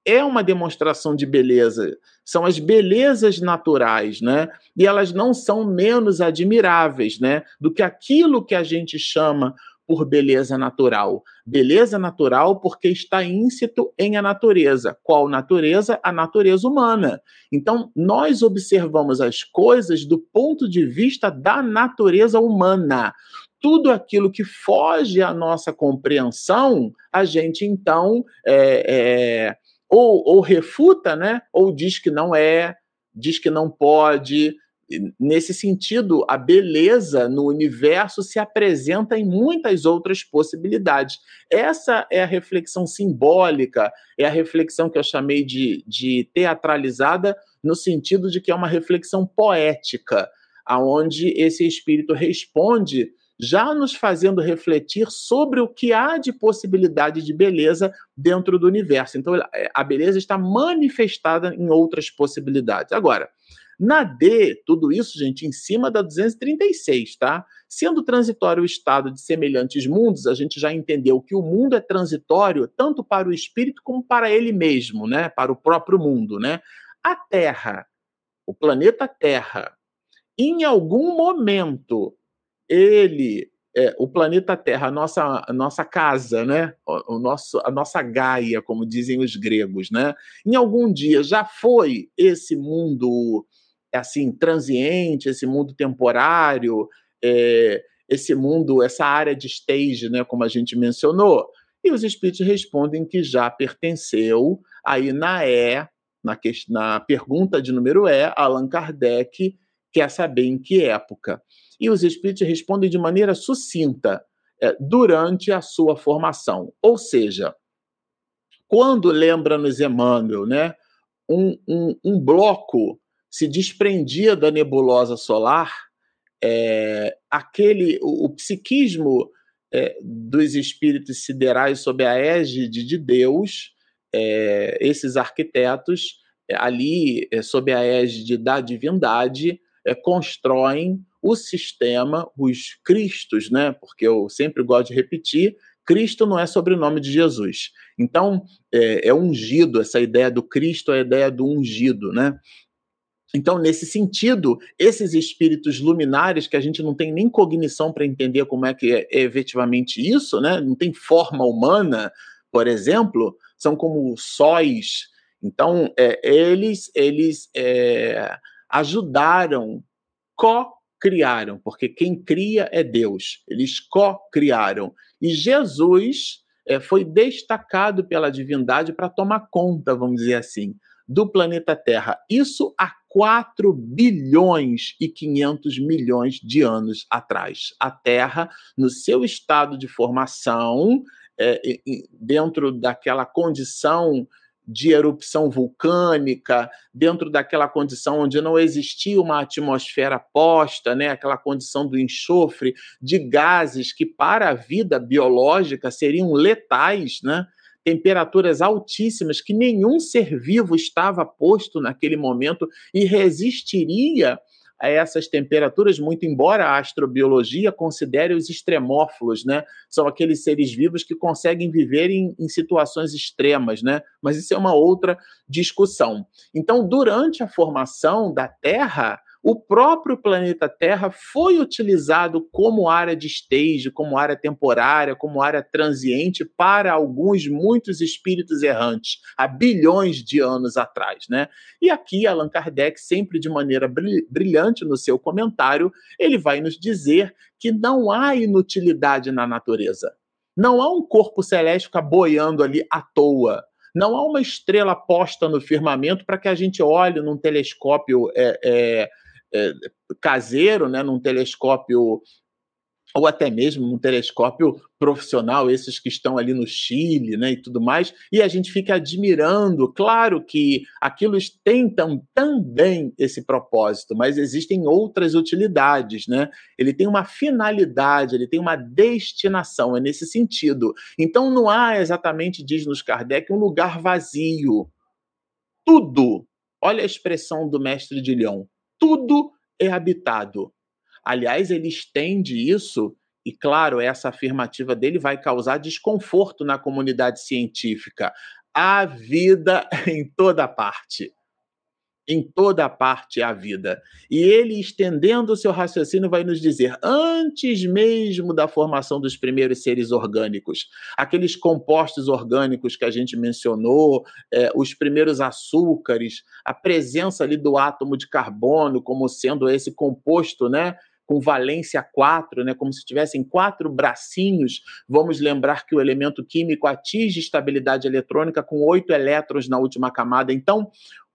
é uma demonstração de beleza, são as belezas naturais, né? E elas não são menos admiráveis, né, do que aquilo que a gente chama por beleza natural. Beleza natural porque está íncito em a natureza. Qual natureza? A natureza humana. Então, nós observamos as coisas do ponto de vista da natureza humana. Tudo aquilo que foge à nossa compreensão, a gente então é, é, ou, ou refuta, né? ou diz que não é, diz que não pode, nesse sentido, a beleza no universo se apresenta em muitas outras possibilidades. Essa é a reflexão simbólica, é a reflexão que eu chamei de, de teatralizada, no sentido de que é uma reflexão poética, aonde esse espírito responde já nos fazendo refletir sobre o que há de possibilidade de beleza dentro do universo. Então, a beleza está manifestada em outras possibilidades. Agora, na D, tudo isso, gente, em cima da 236, tá? Sendo transitório o estado de semelhantes mundos, a gente já entendeu que o mundo é transitório tanto para o espírito como para ele mesmo, né? Para o próprio mundo, né? A Terra, o planeta Terra, em algum momento, ele é, o planeta Terra, a nossa, a nossa casa, né? O, o, nosso, a nossa Gaia, como dizem os gregos, né? Em algum dia já foi esse mundo assim transiente, esse mundo temporário, é, esse mundo, essa área de stage, né, como a gente mencionou. E os espíritos respondem que já pertenceu. Aí na E, na, que, na pergunta de número E, Allan Kardec quer saber em que época. E os espíritos respondem de maneira sucinta, é, durante a sua formação. Ou seja, quando lembra-nos Emmanuel, né, um, um, um bloco se desprendia da nebulosa solar, é, aquele o, o psiquismo é, dos espíritos siderais sob a égide de Deus, é, esses arquitetos é, ali é, sob a égide da divindade é, constroem o sistema, os Cristos, né? Porque eu sempre gosto de repetir, Cristo não é sobrenome de Jesus. Então, é, é, ungido, essa ideia do Cristo é a ideia do ungido, né? Então, nesse sentido, esses espíritos luminares, que a gente não tem nem cognição para entender como é que é, é efetivamente isso, né? não tem forma humana, por exemplo, são como sóis. Então, é, eles, eles é, ajudaram, co-criaram, porque quem cria é Deus. Eles co-criaram. E Jesus é, foi destacado pela divindade para tomar conta, vamos dizer assim, do planeta Terra. Isso há 4 bilhões e 500 milhões de anos atrás. A Terra, no seu estado de formação, é, dentro daquela condição de erupção vulcânica, dentro daquela condição onde não existia uma atmosfera posta, né, aquela condição do enxofre, de gases que para a vida biológica seriam letais, né? Temperaturas altíssimas que nenhum ser vivo estava posto naquele momento e resistiria a essas temperaturas, muito embora a astrobiologia considere os extremófilos, né? São aqueles seres vivos que conseguem viver em, em, situações extremas, né? Mas isso é uma outra discussão. Então, durante a formação da Terra, o próprio planeta Terra foi utilizado como área de stage, como área temporária, como área transiente para alguns, muitos espíritos errantes, há bilhões de anos atrás. Né? E aqui Allan Kardec, sempre de maneira brilhante no seu comentário, ele vai nos dizer que não há inutilidade na natureza. Não há um corpo celeste ficar boiando ali à toa. Não há uma estrela posta no firmamento para que a gente olhe num telescópio é, é, é, caseiro, né, num telescópio ou até mesmo num telescópio profissional, esses que estão ali no Chile, né, e tudo mais, e a gente fica admirando. Claro que aquilo tem tam, também esse propósito, mas existem outras utilidades, né? Ele tem uma finalidade, ele tem uma destinação, é nesse sentido. Então não há exatamente, diz-nos Kardec, um lugar vazio. Tudo, olha a expressão do mestre de Lyon, tudo é habitado. Aliás, ele estende isso, e claro, essa afirmativa dele vai causar desconforto na comunidade científica. há vida em toda parte em toda parte a vida. E ele, estendendo o seu raciocínio, vai nos dizer: antes mesmo da formação dos primeiros seres orgânicos, aqueles compostos orgânicos que a gente mencionou, é, os primeiros açúcares, a presença ali do átomo de carbono como sendo esse composto, né? com valência 4, né, como se tivessem quatro bracinhos. Vamos lembrar que o elemento químico atinge estabilidade eletrônica com oito elétrons na última camada. Então,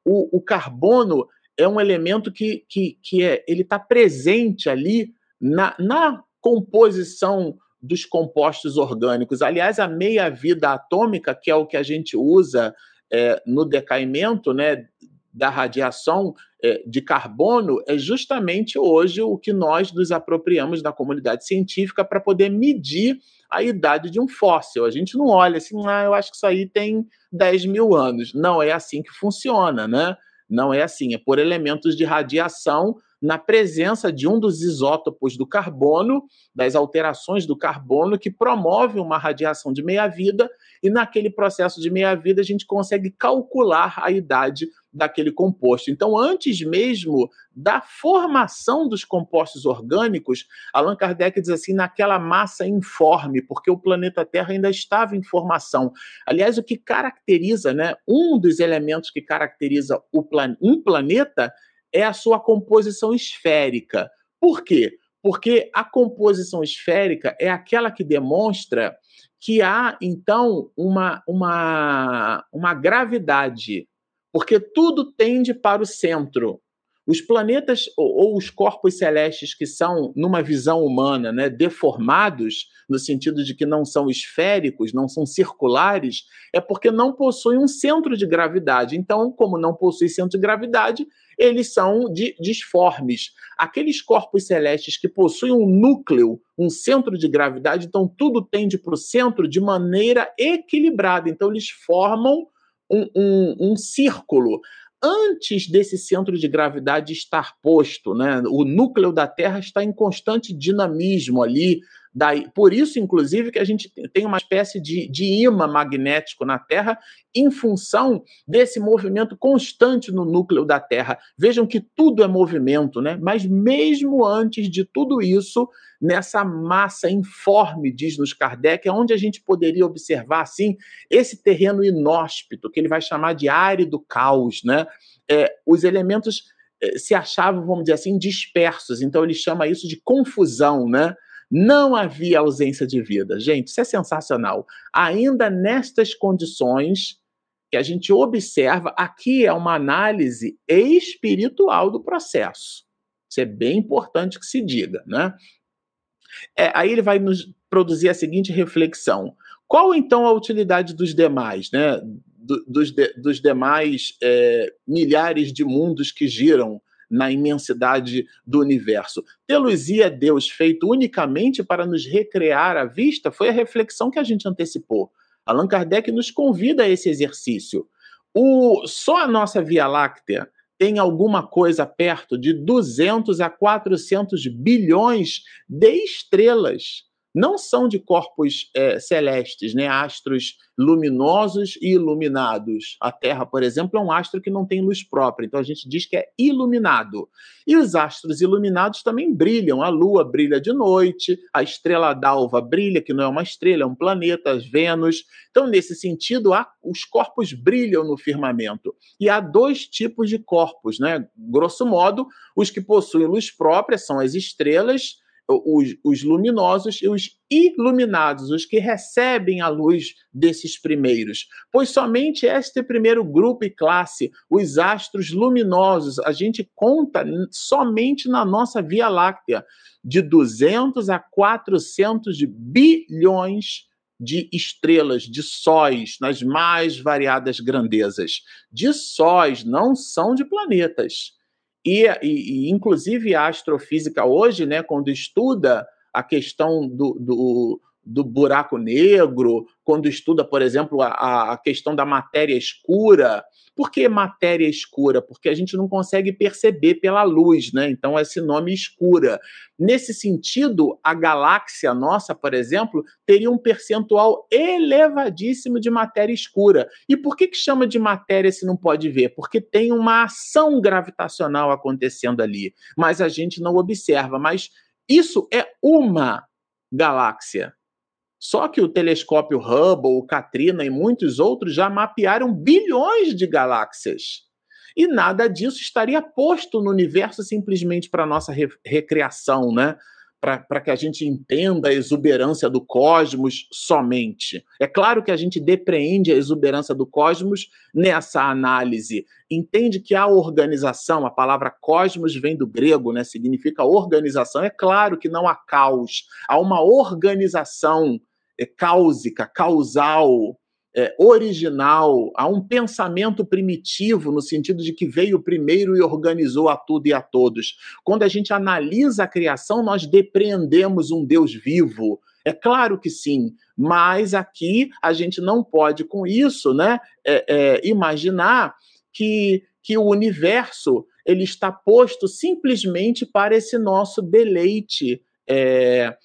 o, o carbono é um elemento que, que, que é, ele está presente ali na, na composição dos compostos orgânicos. Aliás, a meia-vida atômica, que é o que a gente usa é, no decaimento né, da radiação é, de carbono, é justamente hoje o que nós nos apropriamos da comunidade científica para poder medir a idade de um fóssil. A gente não olha assim, ah, eu acho que isso aí tem 10 mil anos. Não é assim que funciona, né? Não é assim, é por elementos de radiação na presença de um dos isótopos do carbono, das alterações do carbono, que promove uma radiação de meia-vida, e naquele processo de meia-vida a gente consegue calcular a idade daquele composto. Então, antes mesmo da formação dos compostos orgânicos, Allan Kardec diz assim, naquela massa informe, porque o planeta Terra ainda estava em formação. Aliás, o que caracteriza, né, um dos elementos que caracteriza plan um planeta é a sua composição esférica. Por quê? Porque a composição esférica é aquela que demonstra que há, então, uma, uma, uma gravidade, porque tudo tende para o centro. Os planetas ou, ou, os corpos celestes que são, numa visão humana, né, deformados, no sentido de que não são esféricos, não são circulares, é porque não possuem um centro de gravidade. Então, como não possui centro de gravidade, eles são de, disformes. Aqueles corpos celestes que possuem um núcleo, um centro de gravidade, então tudo tende para o centro de maneira equilibrada. Então, eles formam um, um, um círculo antes desse centro de gravidade estar posto, né? O núcleo da Terra está em constante dinamismo ali. Daí, por isso, inclusive, que a gente tem uma espécie de, de imã magnético na Terra em função desse movimento constante no núcleo da Terra. Vejam que tudo é movimento, né? Mas mesmo antes de tudo isso, nessa massa informe, diz-nos Kardec, é onde a gente poderia observar, assim, esse terreno inóspito, que ele vai chamar de árido caos, né? É, os elementos é, se achavam, vamos dizer assim, dispersos. Então ele chama isso de confusão, né? Não havia ausência de vida. Gente, isso é sensacional. Ainda nestas condições que a gente observa, aqui é uma análise espiritual do processo. Isso é bem importante que se diga, né? É, aí ele vai nos produzir a seguinte reflexão: qual então a utilidade dos demais, né? Do, dos, de, dos demais é, milhares de mundos que giram na imensidade do universo. Telusia Deus feito unicamente para nos recrear a vista foi a reflexão que a gente antecipou. Allan Kardec nos convida a esse exercício. O, só a nossa Via Láctea tem alguma coisa perto de 200 a 400 bilhões de estrelas não são de corpos é, celestes, né? astros luminosos e iluminados. A Terra, por exemplo, é um astro que não tem luz própria, então a gente diz que é iluminado. E os astros iluminados também brilham. A Lua brilha de noite, a estrela d'alva brilha, que não é uma estrela, é um planeta, Vênus. Então, nesse sentido, há, os corpos brilham no firmamento. E há dois tipos de corpos, né? Grosso modo, os que possuem luz própria são as estrelas os, os luminosos e os iluminados, os que recebem a luz desses primeiros. Pois somente este primeiro grupo e classe, os astros luminosos, a gente conta somente na nossa Via Láctea, de 200 a 400 bilhões de estrelas, de sóis, nas mais variadas grandezas. De sóis, não são de planetas. E, e, e, inclusive, a astrofísica hoje, né, quando estuda a questão do, do, do buraco negro, quando estuda, por exemplo, a, a questão da matéria escura. Por que matéria escura? Porque a gente não consegue perceber pela luz, né? Então, esse nome escura. Nesse sentido, a galáxia nossa, por exemplo, teria um percentual elevadíssimo de matéria escura. E por que, que chama de matéria se não pode ver? Porque tem uma ação gravitacional acontecendo ali, mas a gente não observa. Mas isso é uma galáxia. Só que o telescópio Hubble, o Katrina e muitos outros já mapearam bilhões de galáxias. E nada disso estaria posto no universo simplesmente para nossa re recreação, né? Para que a gente entenda a exuberância do cosmos somente. É claro que a gente depreende a exuberância do cosmos nessa análise. Entende que a organização, a palavra cosmos vem do grego, né? Significa organização. É claro que não há caos, há uma organização é, cáusica, causal, é, original, há um pensamento primitivo, no sentido de que veio primeiro e organizou a tudo e a todos. Quando a gente analisa a criação, nós depreendemos um Deus vivo. É claro que sim, mas aqui a gente não pode, com isso, né, é, é, imaginar que, que o universo ele está posto simplesmente para esse nosso deleite é,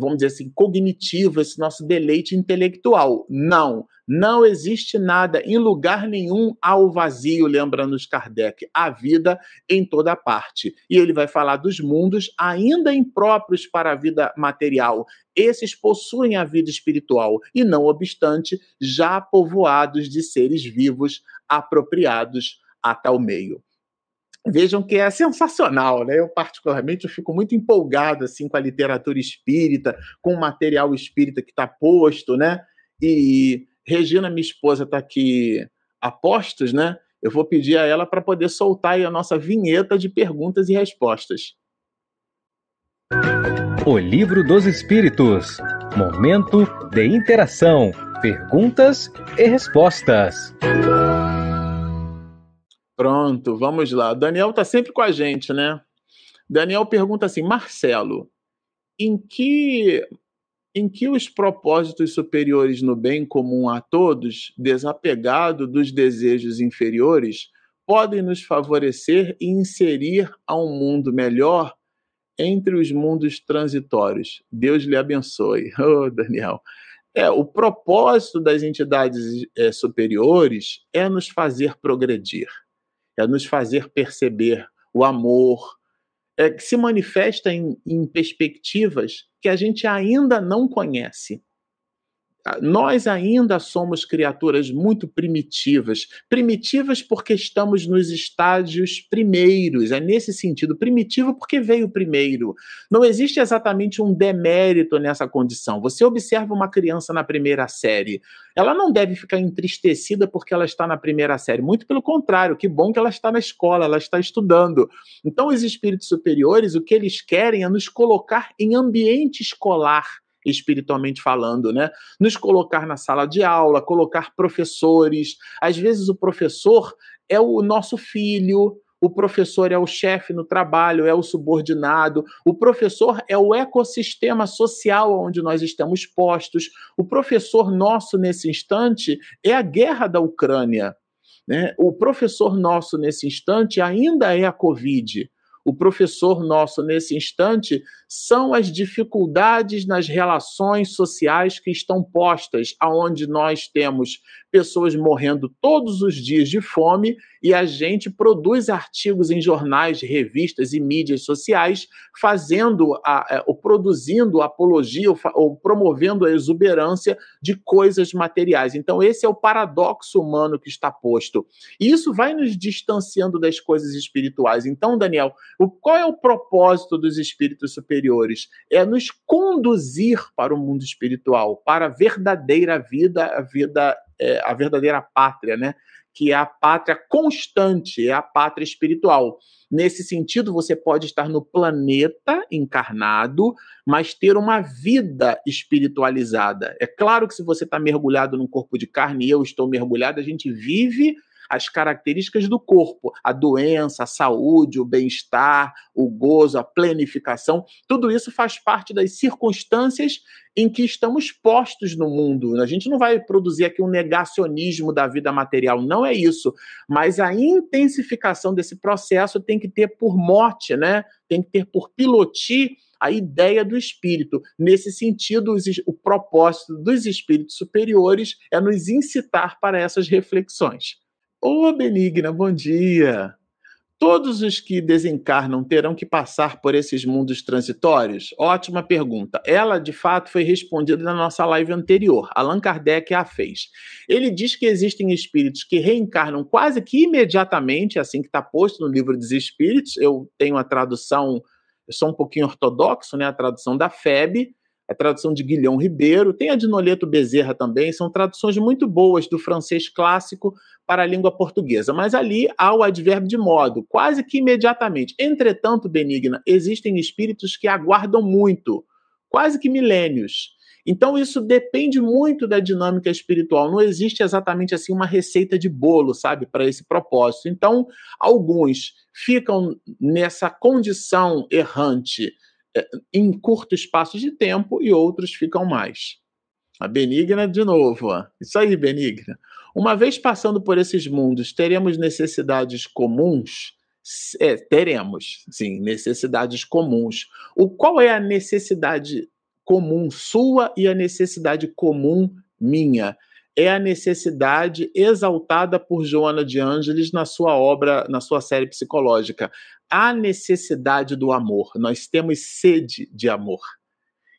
vamos dizer assim, cognitivo, esse nosso deleite intelectual. Não, não existe nada em lugar nenhum ao vazio, lembra-nos Kardec. A vida em toda parte. E ele vai falar dos mundos ainda impróprios para a vida material. Esses possuem a vida espiritual e, não obstante, já povoados de seres vivos apropriados a tal meio vejam que é sensacional, né? Eu particularmente eu fico muito empolgado assim com a literatura espírita, com o material espírita que está posto, né? E Regina, minha esposa, está aqui a postos, né? Eu vou pedir a ela para poder soltar aí a nossa vinheta de perguntas e respostas. O Livro dos Espíritos. Momento de interação, perguntas e respostas. Pronto, vamos lá. Daniel está sempre com a gente, né? Daniel pergunta assim: Marcelo, em que em que os propósitos superiores no bem comum a todos, desapegado dos desejos inferiores, podem nos favorecer e inserir a um mundo melhor entre os mundos transitórios. Deus lhe abençoe. Oh, Daniel. É, o propósito das entidades é, superiores é nos fazer progredir é nos fazer perceber o amor, é, que se manifesta em, em perspectivas que a gente ainda não conhece. Ah, nós ainda somos criaturas muito primitivas. Primitivas porque estamos nos estágios primeiros. É nesse sentido. Primitivo porque veio primeiro. Não existe exatamente um demérito nessa condição. Você observa uma criança na primeira série. Ela não deve ficar entristecida porque ela está na primeira série. Muito pelo contrário. Que bom que ela está na escola, ela está estudando. Então, os espíritos superiores, o que eles querem é nos colocar em ambiente escolar espiritualmente falando, né? Nos colocar na sala de aula, colocar professores. Às vezes o professor é o nosso filho, o professor é o chefe no trabalho, é o subordinado, o professor é o ecossistema social onde nós estamos postos. O professor nosso nesse instante é a guerra da Ucrânia. Né? O professor nosso nesse instante ainda é a Covid. O professor nosso nesse instante são as dificuldades nas relações sociais que estão postas, aonde nós temos pessoas morrendo todos os dias de fome e a gente produz artigos em jornais, revistas e mídias sociais fazendo, a, a, ou produzindo apologia ou, ou promovendo a exuberância de coisas materiais. Então esse é o paradoxo humano que está posto. E isso vai nos distanciando das coisas espirituais. Então, Daniel, o, qual é o propósito dos espíritos superiores, é nos conduzir para o mundo espiritual, para a verdadeira vida, a vida, é, a verdadeira pátria, né? Que é a pátria constante, é a pátria espiritual. Nesse sentido, você pode estar no planeta encarnado, mas ter uma vida espiritualizada. É claro que se você está mergulhado num corpo de carne e eu estou mergulhado, a gente vive as características do corpo, a doença, a saúde, o bem-estar, o gozo, a planificação, tudo isso faz parte das circunstâncias em que estamos postos no mundo. A gente não vai produzir aqui um negacionismo da vida material, não é isso. Mas a intensificação desse processo tem que ter por mote, né? Tem que ter por piloti a ideia do espírito. Nesse sentido, o propósito dos espíritos superiores é nos incitar para essas reflexões. Ô, Benigna, bom dia! Todos os que desencarnam terão que passar por esses mundos transitórios? Ótima pergunta. Ela, de fato, foi respondida na nossa live anterior. Allan Kardec a fez. Ele diz que existem espíritos que reencarnam quase que imediatamente, assim que está posto no livro dos Espíritos. Eu tenho a tradução, eu sou um pouquinho ortodoxo, né? A tradução da FEB, a tradução de Guilhão Ribeiro, tem a de Noleto Bezerra também, são traduções muito boas do francês clássico para a língua portuguesa, mas ali há o advérbio de modo, quase que imediatamente. Entretanto, benigna, existem espíritos que aguardam muito, quase que milênios. Então isso depende muito da dinâmica espiritual. Não existe exatamente assim uma receita de bolo, sabe, para esse propósito. Então, alguns ficam nessa condição errante em curto espaço de tempo e outros ficam mais. A Benigna de novo. Ó. Isso aí, Benigna. Uma vez passando por esses mundos, teremos necessidades comuns? É, teremos, sim, necessidades comuns. O qual é a necessidade comum sua e a necessidade comum minha? É a necessidade exaltada por Joana de Ângeles na sua obra, na sua série psicológica. A necessidade do amor. Nós temos sede de amor.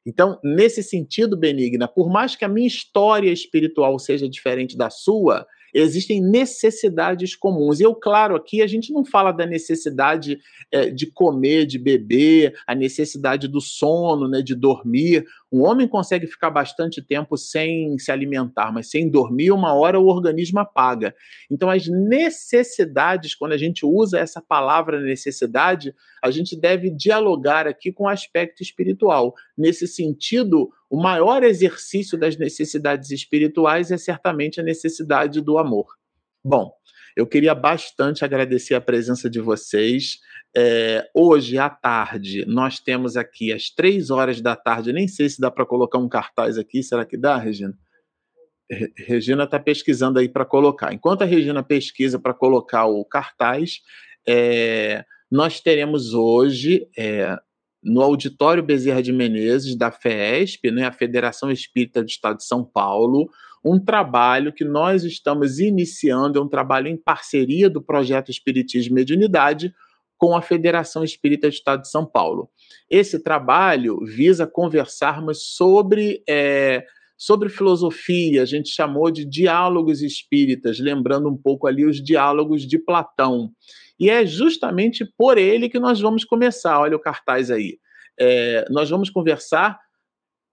Então, nesse sentido, Benigna, por mais que a minha história espiritual seja diferente da sua, existem necessidades comuns. E eu, claro, aqui a gente não fala da necessidade é, de comer, de beber, a necessidade do sono, né, de dormir. Um homem consegue ficar bastante tempo sem se alimentar, mas sem dormir, uma hora o organismo apaga. Então, as necessidades, quando a gente usa essa palavra necessidade, a gente deve dialogar aqui com o aspecto espiritual. Nesse sentido, o maior exercício das necessidades espirituais é certamente a necessidade do amor. Bom, eu queria bastante agradecer a presença de vocês. É, hoje à tarde, nós temos aqui às três horas da tarde, nem sei se dá para colocar um cartaz aqui, será que dá, Regina? Regina está pesquisando aí para colocar. Enquanto a Regina pesquisa para colocar o cartaz, é, nós teremos hoje, é, no Auditório Bezerra de Menezes, da FESP, né, a Federação Espírita do Estado de São Paulo, um trabalho que nós estamos iniciando, é um trabalho em parceria do projeto Espiritismo e Mediunidade, com a Federação Espírita do Estado de São Paulo. Esse trabalho visa conversarmos sobre, é, sobre filosofia, a gente chamou de diálogos espíritas, lembrando um pouco ali os diálogos de Platão. E é justamente por ele que nós vamos começar. Olha o cartaz aí. É, nós vamos conversar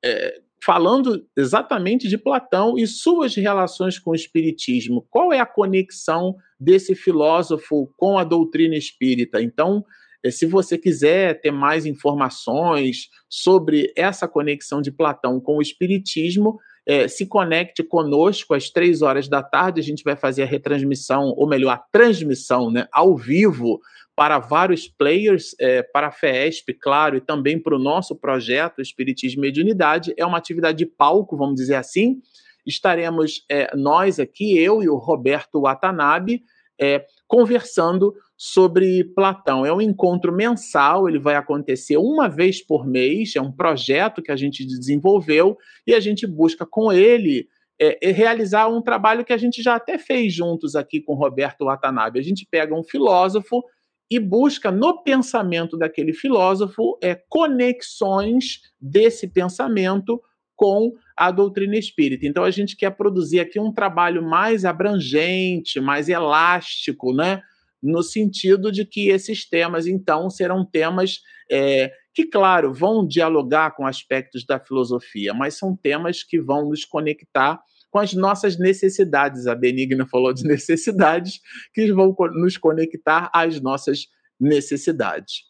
é, falando exatamente de Platão e suas relações com o Espiritismo. Qual é a conexão desse filósofo com a doutrina espírita. Então, eh, se você quiser ter mais informações sobre essa conexão de Platão com o Espiritismo, é, se conecte conosco às três horas da tarde. A gente vai fazer a retransmissão, ou melhor, a transmissão né, ao vivo para vários players, é, para a FESP, claro, e também para o nosso projeto Espiritismo e Mediunidade. É uma atividade de palco, vamos dizer assim estaremos é, nós aqui, eu e o Roberto Watanabe, é, conversando sobre Platão. É um encontro mensal, ele vai acontecer uma vez por mês, é um projeto que a gente desenvolveu e a gente busca com ele é, realizar um trabalho que a gente já até fez juntos aqui com Roberto Watanabe. A gente pega um filósofo e busca no pensamento daquele filósofo é, conexões desse pensamento com a doutrina espírita. Então a gente quer produzir aqui um trabalho mais abrangente, mais elástico, né? No sentido de que esses temas, então, serão temas é, que, claro, vão dialogar com aspectos da filosofia, mas são temas que vão nos conectar com as nossas necessidades. A Benigna falou de necessidades, que vão nos conectar às nossas necessidades.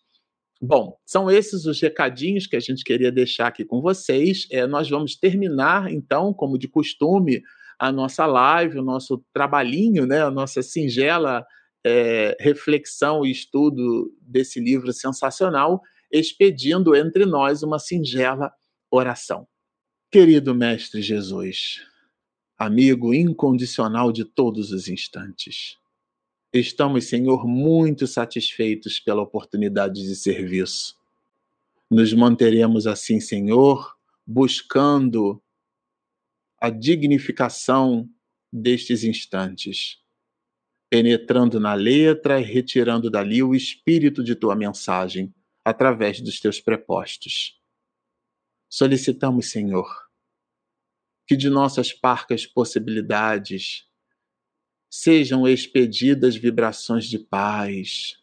Bom, são esses os recadinhos que a gente queria deixar aqui com vocês. É, nós vamos terminar, então, como de costume, a nossa live, o nosso trabalhinho, né, a nossa singela é, reflexão e estudo desse livro sensacional, expedindo entre nós uma singela oração. Querido Mestre Jesus, amigo incondicional de todos os instantes, estamos, Senhor, muito satisfeitos pela oportunidade de serviço. Nos manteremos assim, Senhor, buscando a dignificação destes instantes, penetrando na letra e retirando dali o espírito de tua mensagem através dos teus prepostos. Solicitamos, Senhor, que de nossas parcas possibilidades sejam expedidas vibrações de paz,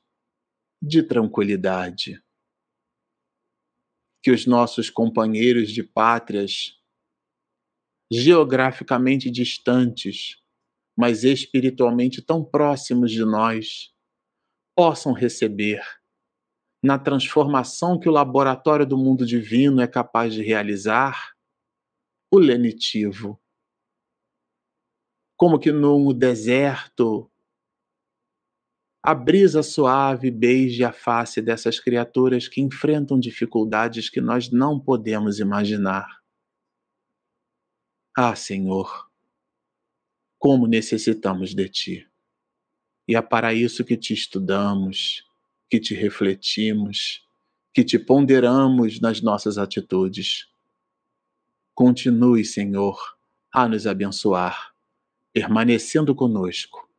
de tranquilidade. Que os nossos companheiros de pátrias, geograficamente distantes, mas espiritualmente tão próximos de nós, possam receber, na transformação que o laboratório do mundo divino é capaz de realizar, o lenitivo. Como que no deserto, a brisa suave beije a face dessas criaturas que enfrentam dificuldades que nós não podemos imaginar. Ah, Senhor, como necessitamos de Ti. E é para isso que te estudamos, que te refletimos, que te ponderamos nas nossas atitudes. Continue, Senhor, a nos abençoar, permanecendo conosco,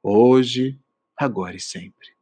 hoje, agora e sempre.